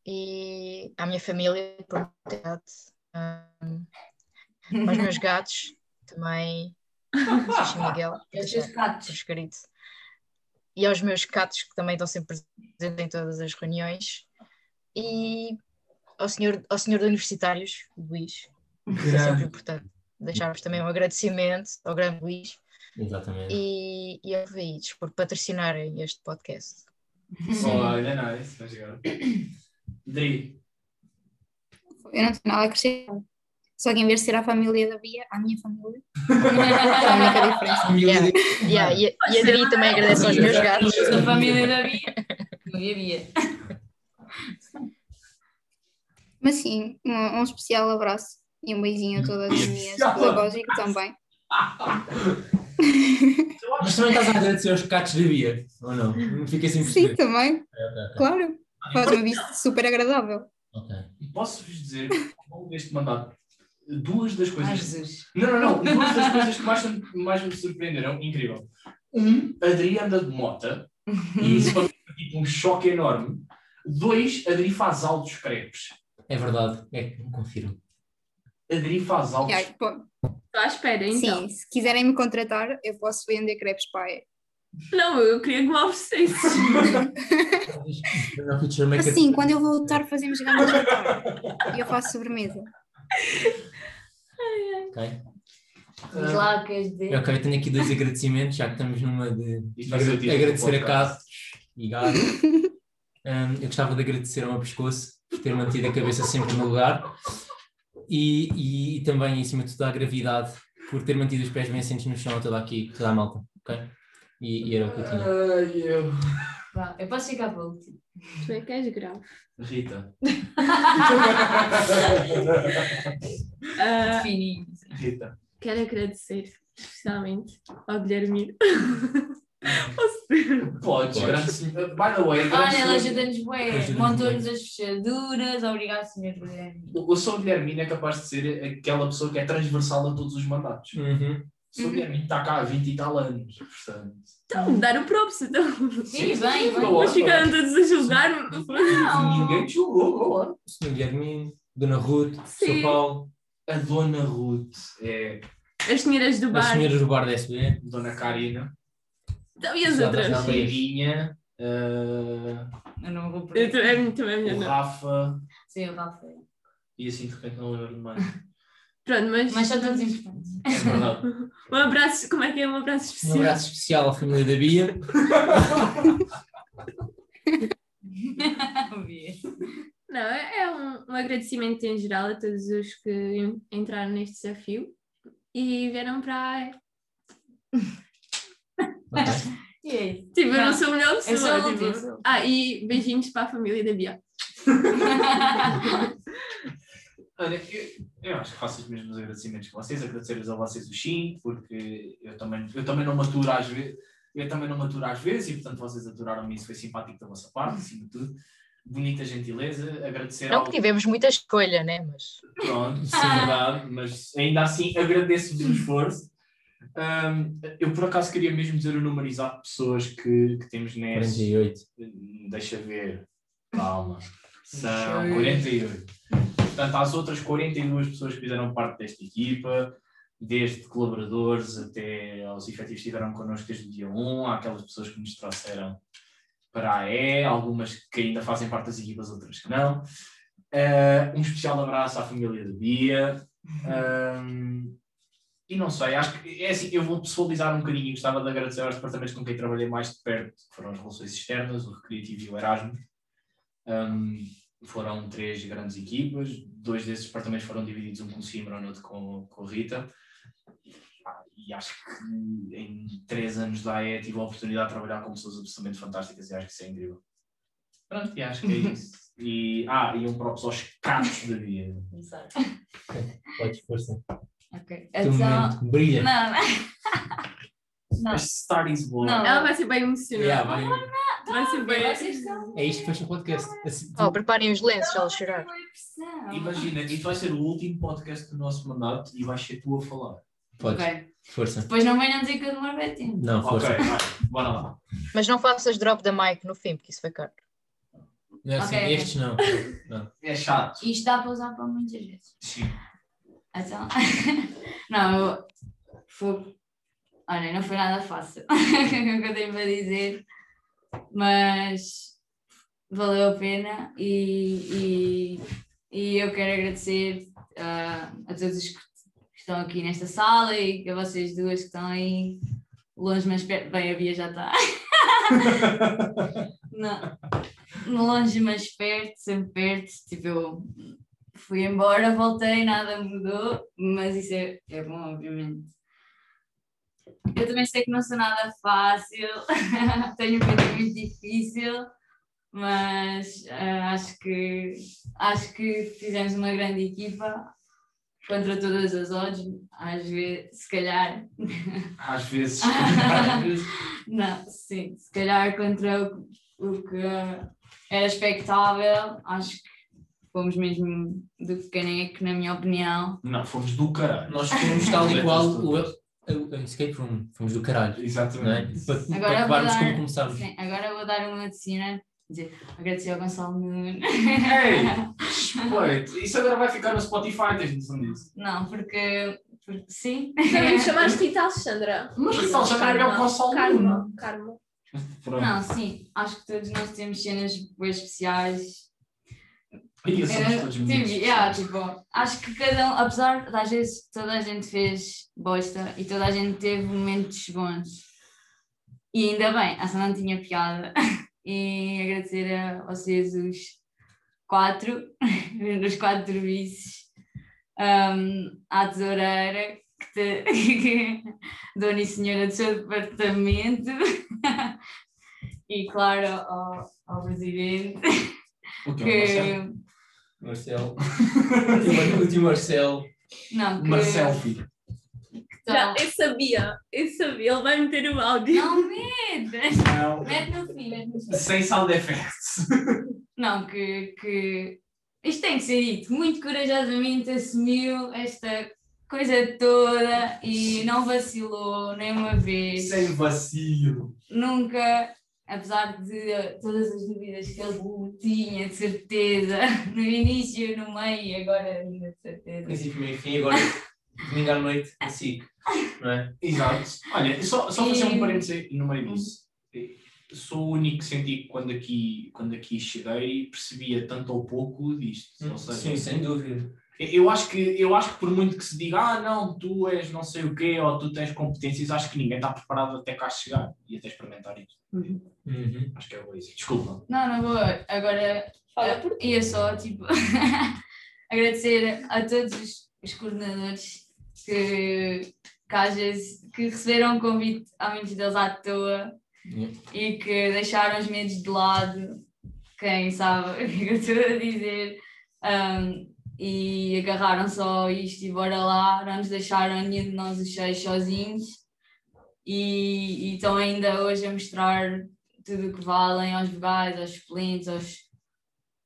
E à minha família, por me ter dado, ahm, aos meus gatos, também Xixi Miguel, E os seus gatos. E aos meus gatos que também estão sempre presentes em todas as reuniões. E ao senhor, ao senhor de universitários, Luís, que é sempre importante. Deixarmos também um agradecimento ao grande Luís Exatamente. e, e ao Veides por patrocinarem este podcast. Olha, nice, vai chegar. Dri, Eu não tenho nada a acrescentar. Só que em vez de ser a família da Bia, a minha família. É a única diferença. Yeah. Yeah, e, e a Dri também agradece aos meus gatos. Da família da Bia. Bia, Bia. Mas sim, um, um especial abraço e um beijinho a todas as minhas pedagógicas também. Mas também estás a agradecer aos gatos da Bia, ou não? Não fiquei sem Sim, também, Ok, ok, claro. Faz uma vista super agradável. ok. posso-vos dizer, ao longo deste mandato, duas das Ai, coisas. Jesus. Não, não, não. Duas das coisas que mais, mais me surpreenderam. Incrível. Um, Adri anda de mota. E isso foi tipo um choque enorme. Dois, Adri faz altos crepes. É verdade, é que confirmo. Adri faz altos. Yeah, Estou à espera, então. Sim, se quiserem me contratar, eu posso vender crepes paia. Não, eu queria que me maker- Assim, quando eu voltar, fazemos grande jantar. E eu faço sobremesa. Ok. Diz lá queres dizer. Ok, eu tenho aqui dois agradecimentos, já que estamos numa de, de agradecer a gatos e gatos. Um, eu gostava de agradecer ao meu pescoço por ter mantido a cabeça sempre no lugar e, e, e também, em cima de tudo, à gravidade por ter mantido os pés bem assentos no chão toda aqui, toda a malta. Ok? E, e era o que eu tinha. Ai, eu. Vá, eu posso ficar para o último. Tu é que és grave. Rita. Ah, Fininho. Rita. quero agradecer especialmente ao Guilhermino. Podes, grande senhor. By the way, Olha, ela ajuda-nos bem. Montou-nos as fechaduras. Obrigado, senhor Guilherme. o o Sr. Guilhermino é capaz de ser aquela pessoa que é transversal a todos os mandatos. Uhum. O Sr. Guilhermino está cá há 20 e tal anos, portanto. Então, dar o props, então. Sim, bem, bem. Mas ficaram todos a julgar-me. Não. Ninguém te julgou, boa lá. O Sr. Guilhermino, Dona Ruth, o Sim. Sr. Paulo, A Dona Ruth é As senhoras do as bar. senhoras do bar da SB. Dona Karina, Então, e as outras? a Leirinha, uh, Eu não vou aí. tô- É também a minha o não. Rafa Sim, o Rafael. e assim de repente não lembro de mais. Pronto, mas. Mas são todos importantes. É verdade. Um abraço, como é que é? Um abraço Um especial. abraço especial à família da Bia. Não, é é um, um agradecimento em geral a todos os que en- entraram neste desafio e vieram para. E isso. Tipo, eu não Não, sou a melhor Eu pessoa. sou a tipo. Ah, e beijinhos para a família da Bia. Olha, eu, eu acho que faço os mesmos agradecimentos que vocês, agradecer-vos a vocês o sim, porque eu também, eu também não maturo às vezes, eu também não maturo às vezes e portanto vocês aturaram-me isso, foi simpático da vossa parte, acima de tudo. Bonita gentileza, agradecer Não ao... que tivemos muita escolha, né? Mas Pronto, sim, verdade, mas ainda assim agradeço-vos o esforço. Ahm, eu por acaso queria mesmo dizer o número exato de pessoas que, que temos nesse. 48. Deixa ver, calma. São 48. Portanto, às outras 42 pessoas que fizeram parte desta equipa, desde colaboradores até aos efetivos que estiveram connosco desde o dia 1, há aquelas pessoas que nos trouxeram para a E, algumas que ainda fazem parte das equipas, outras que não. Ah, um especial abraço à família da Bia. Ahm, e não sei, acho que é assim, eu vou pessoalizar um bocadinho e gostava de agradecer aos departamentos com quem trabalhei mais de perto, que foram as relações externas, o Recreativo e o Erasmus. Ahm, foram três grandes equipas, dois desses departamentos foram divididos, um com o Simbra, outro com, com a Rita. Ah, E acho que em três anos da AE tive a oportunidade de trabalhar com pessoas absolutamente fantásticas e acho que isso é incrível. Pronto, e acho que é isso. E, ah, e um próprio aos catos da vida. Exato. Pode força. Ok. Então. brilha. Não, não. Não. Mas Star is Born. Não. Ela vai ser bem emocionada. Yeah, vai- Vai ser bem. É isto que fecha o podcast. Assim, Oh, preparem os lenços, ela chorar. Pressão. Imagina, isto vai ser o último podcast do nosso mandato e vais ser tu a falar. Podes, Ok. força. Depois não venham dizer que eu demoro bem tempo. Não, Ok, força. vai, bora lá. Mas não faças drop da mic no fim, porque isso foi caro. Não, assim, Ok, ok. estes não. não. É chato. Isto dá para usar para muitas vezes. Sim. Então, não, eu. Foi, olha, não foi nada fácil o que eu tenho para dizer, mas valeu a pena e, e, e eu quero agradecer ah, a todos os que estão aqui nesta sala e a vocês duas que estão aí longe, mas perto. Bem, a Bia já está. não, longe, mas perto, sempre perto. Tipo, eu fui embora, voltei, nada mudou, mas isso é, é bom, obviamente. Eu também sei que não sou nada fácil, tenho um feito muito difícil, mas ah, acho, que, acho que fizemos uma grande equipa contra todas as odds, às vezes, se calhar, Às vezes. às vezes. não, sim, se calhar contra o, o que era expectável, acho que fomos mesmo do caneco, na minha opinião. Não, fomos do caralho. Nós fomos tal e qual o, o, o escape room. Fomos do caralho. Não é? Exatamente. Para, Agora para dar- como começámos. Sim, agora vou dar uma de cena, dizer, agradecer ao Gonçalo Nuno. Ei, respeito. Isso agora vai ficar no Spotify, tens noção disso. Não, porque, porque sim. Também me chamaste Rita Alexandra. Mas Rita Alexandra é o Gonçalo Karma. Nuno. Karma. Pronto. Não, sim, acho que todos nós temos cenas bem especiais. Aí somos todos tipo, yeah, tipo, acho que cada um, apesar de às vezes toda a gente fez bosta e toda a gente teve momentos bons. E ainda bem, essa não tinha piada. E agradecer a vocês os quatro, os quatro vices, um, à tesoureira, que te, que, dona e senhora do seu departamento, e claro ao, ao presidente, O que é que, Marcelo. O tio- Marcelo. não, que, Marcelo, filho. que Já, eu sabia, eu sabia, ele vai meter o áudio. Não metas! Não. Mete no fim, mete no fim. Sem sound effects. Não, que, que isto tem que ser dito. Muito corajosamente assumiu esta coisa toda e não vacilou nem uma vez. Sem vacilo. Nunca, apesar de todas as dúvidas que ele tinha, de certeza, no início, no meio e agora ainda de certeza. Princípio, meio e fim. Agora, domingo à noite, a SIC. Não é? Exato. Olha, só, só fazer um parênteses no meio disso. Sou o único que senti que quando aqui, quando aqui cheguei percebia tanto ou pouco disto. Ou seja, Sim, sem dúvida. Eu acho, que, eu acho que por muito que se diga, ah, não, tu és não sei o quê, ou tu tens competências, acho que ninguém está preparado até cá chegar e até experimentar isso. Uhum. Acho que é o isso. Desculpa. Não, não vou. Agora Fala por ia só, tipo, agradecer a todos os, os coordenadores que, que às vezes que receberam o convite, há muitos deles à toa, Yeah. e que deixaram os medos de lado, quem sabe o que eu estou a dizer, um, e agarraram só isto e bora lá, não nos deixaram nenhum de nós os seis sozinhos, e, e estão ainda hoje a mostrar tudo o que valem aos vogais, aos suplentes, aos,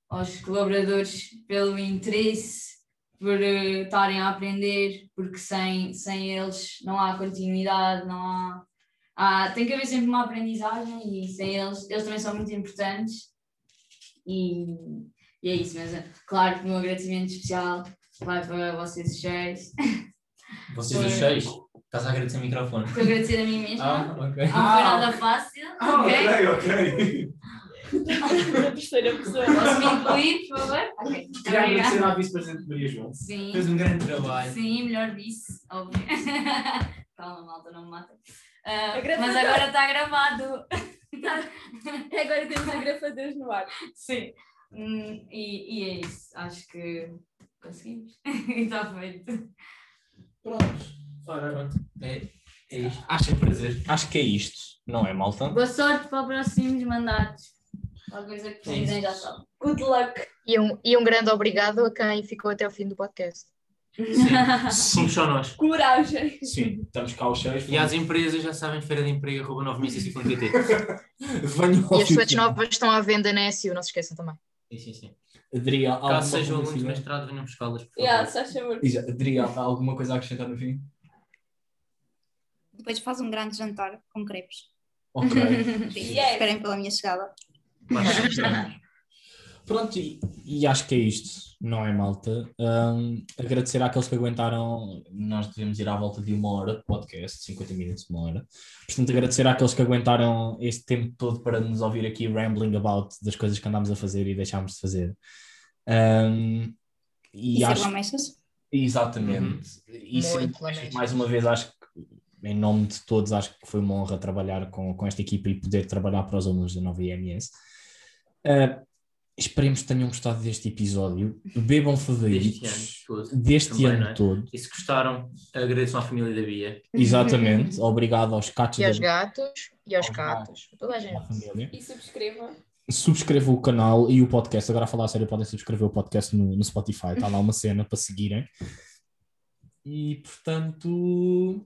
aos colaboradores pelo interesse, por eh, estarem a aprender, porque sem, sem eles não há continuidade, não há. há tem que haver sempre uma aprendizagem e sem eles, eles também são muito importantes. E, e é isso, mas claro que o meu agradecimento especial vai para vocês os seis. Vocês os seis. Estás a agradecer o microfone. Estou a agradecer a mim mesma. Ah, ok. Não foi nada fácil, Ah, ok? ok. Na terceira pessoa. Posso me incluir, por favor? Ok. Queria agradecer à vice-presidente Maria João. Sim. Fez um grande trabalho. Sim, melhor vice, óbvio. Calma, malta, não me mata. Ah, Agradeço mas a- agora está gravado. Agora temos a grafadeiros no ar. Sim. Hum, e, e é isso. Acho que conseguimos. e está feito. Pronto. Pronto. É, é isto. Acho, prazer. Acho que é isto, não é, malta? Boa sorte para os próximos mandatos. Qualquer coisa que precisem já sabem. Good luck. E um, e um grande obrigado a quem ficou até o fim do podcast. Somos só nós. Coragem. Sim, estamos cá aos cheios. E às empresas já sabem, feira de emprego, arroba 9.650pt. Venham ao E as Fitch. novas estão à venda na SU, não se esqueçam também. Sim, sim, sim. Adria, alguma Caso sejam alunos de mestrado, venham buscá-las, por favor. Yeah, se faz favor. Adria, há alguma coisa a acrescentar no fim? Depois faz um grande jantar com crepes. Ok. Yes. Esperem pela minha chegada. Pronto, e, e acho que é isto, não é malta? Hum, agradecer àqueles que aguentaram, nós devemos ir à volta de uma hora de podcast, 50 minutos, uma hora. Portanto, agradecer àqueles que aguentaram este tempo todo para nos ouvir aqui rambling about das coisas que andámos a fazer e deixámos de fazer. Hum, e E, acho, lamechas. exatamente. E Muito sempre- lamechas. mais uma vez, acho que em nome de todos, acho que foi uma honra trabalhar com, com esta equipa e poder trabalhar para os alunos da nova IMS. Uh, esperemos que tenham gostado deste episódio. Bebam Deste ano todo. deste também, ano é? todo. E se gostaram, agradeçam à família da Bia. Exatamente. Obrigado aos catos E aos da gatos, e aos Aos gatos, toda a gente. família. E subscrevam. Subscrevam o canal e o podcast. Agora a falar a sério, podem subscrever o podcast no, no Spotify. Está lá uma cena para seguirem. E portanto,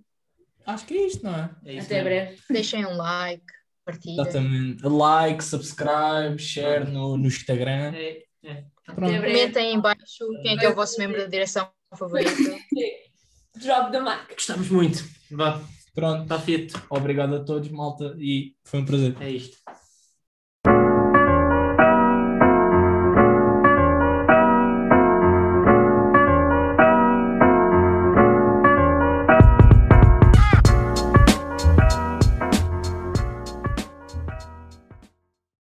acho que é isto, não é? É isso Até mesmo. breve. Deixem um like, partilhem. Exatamente. Like, subscribe, share no, no Instagram. É, é. Comentem em baixo quem é que é o vosso membro da direção favorito. Drop the mic. Gostamos muito. Vá, Pronto. está feito. Obrigado a todos, malta, e foi um prazer. É isto.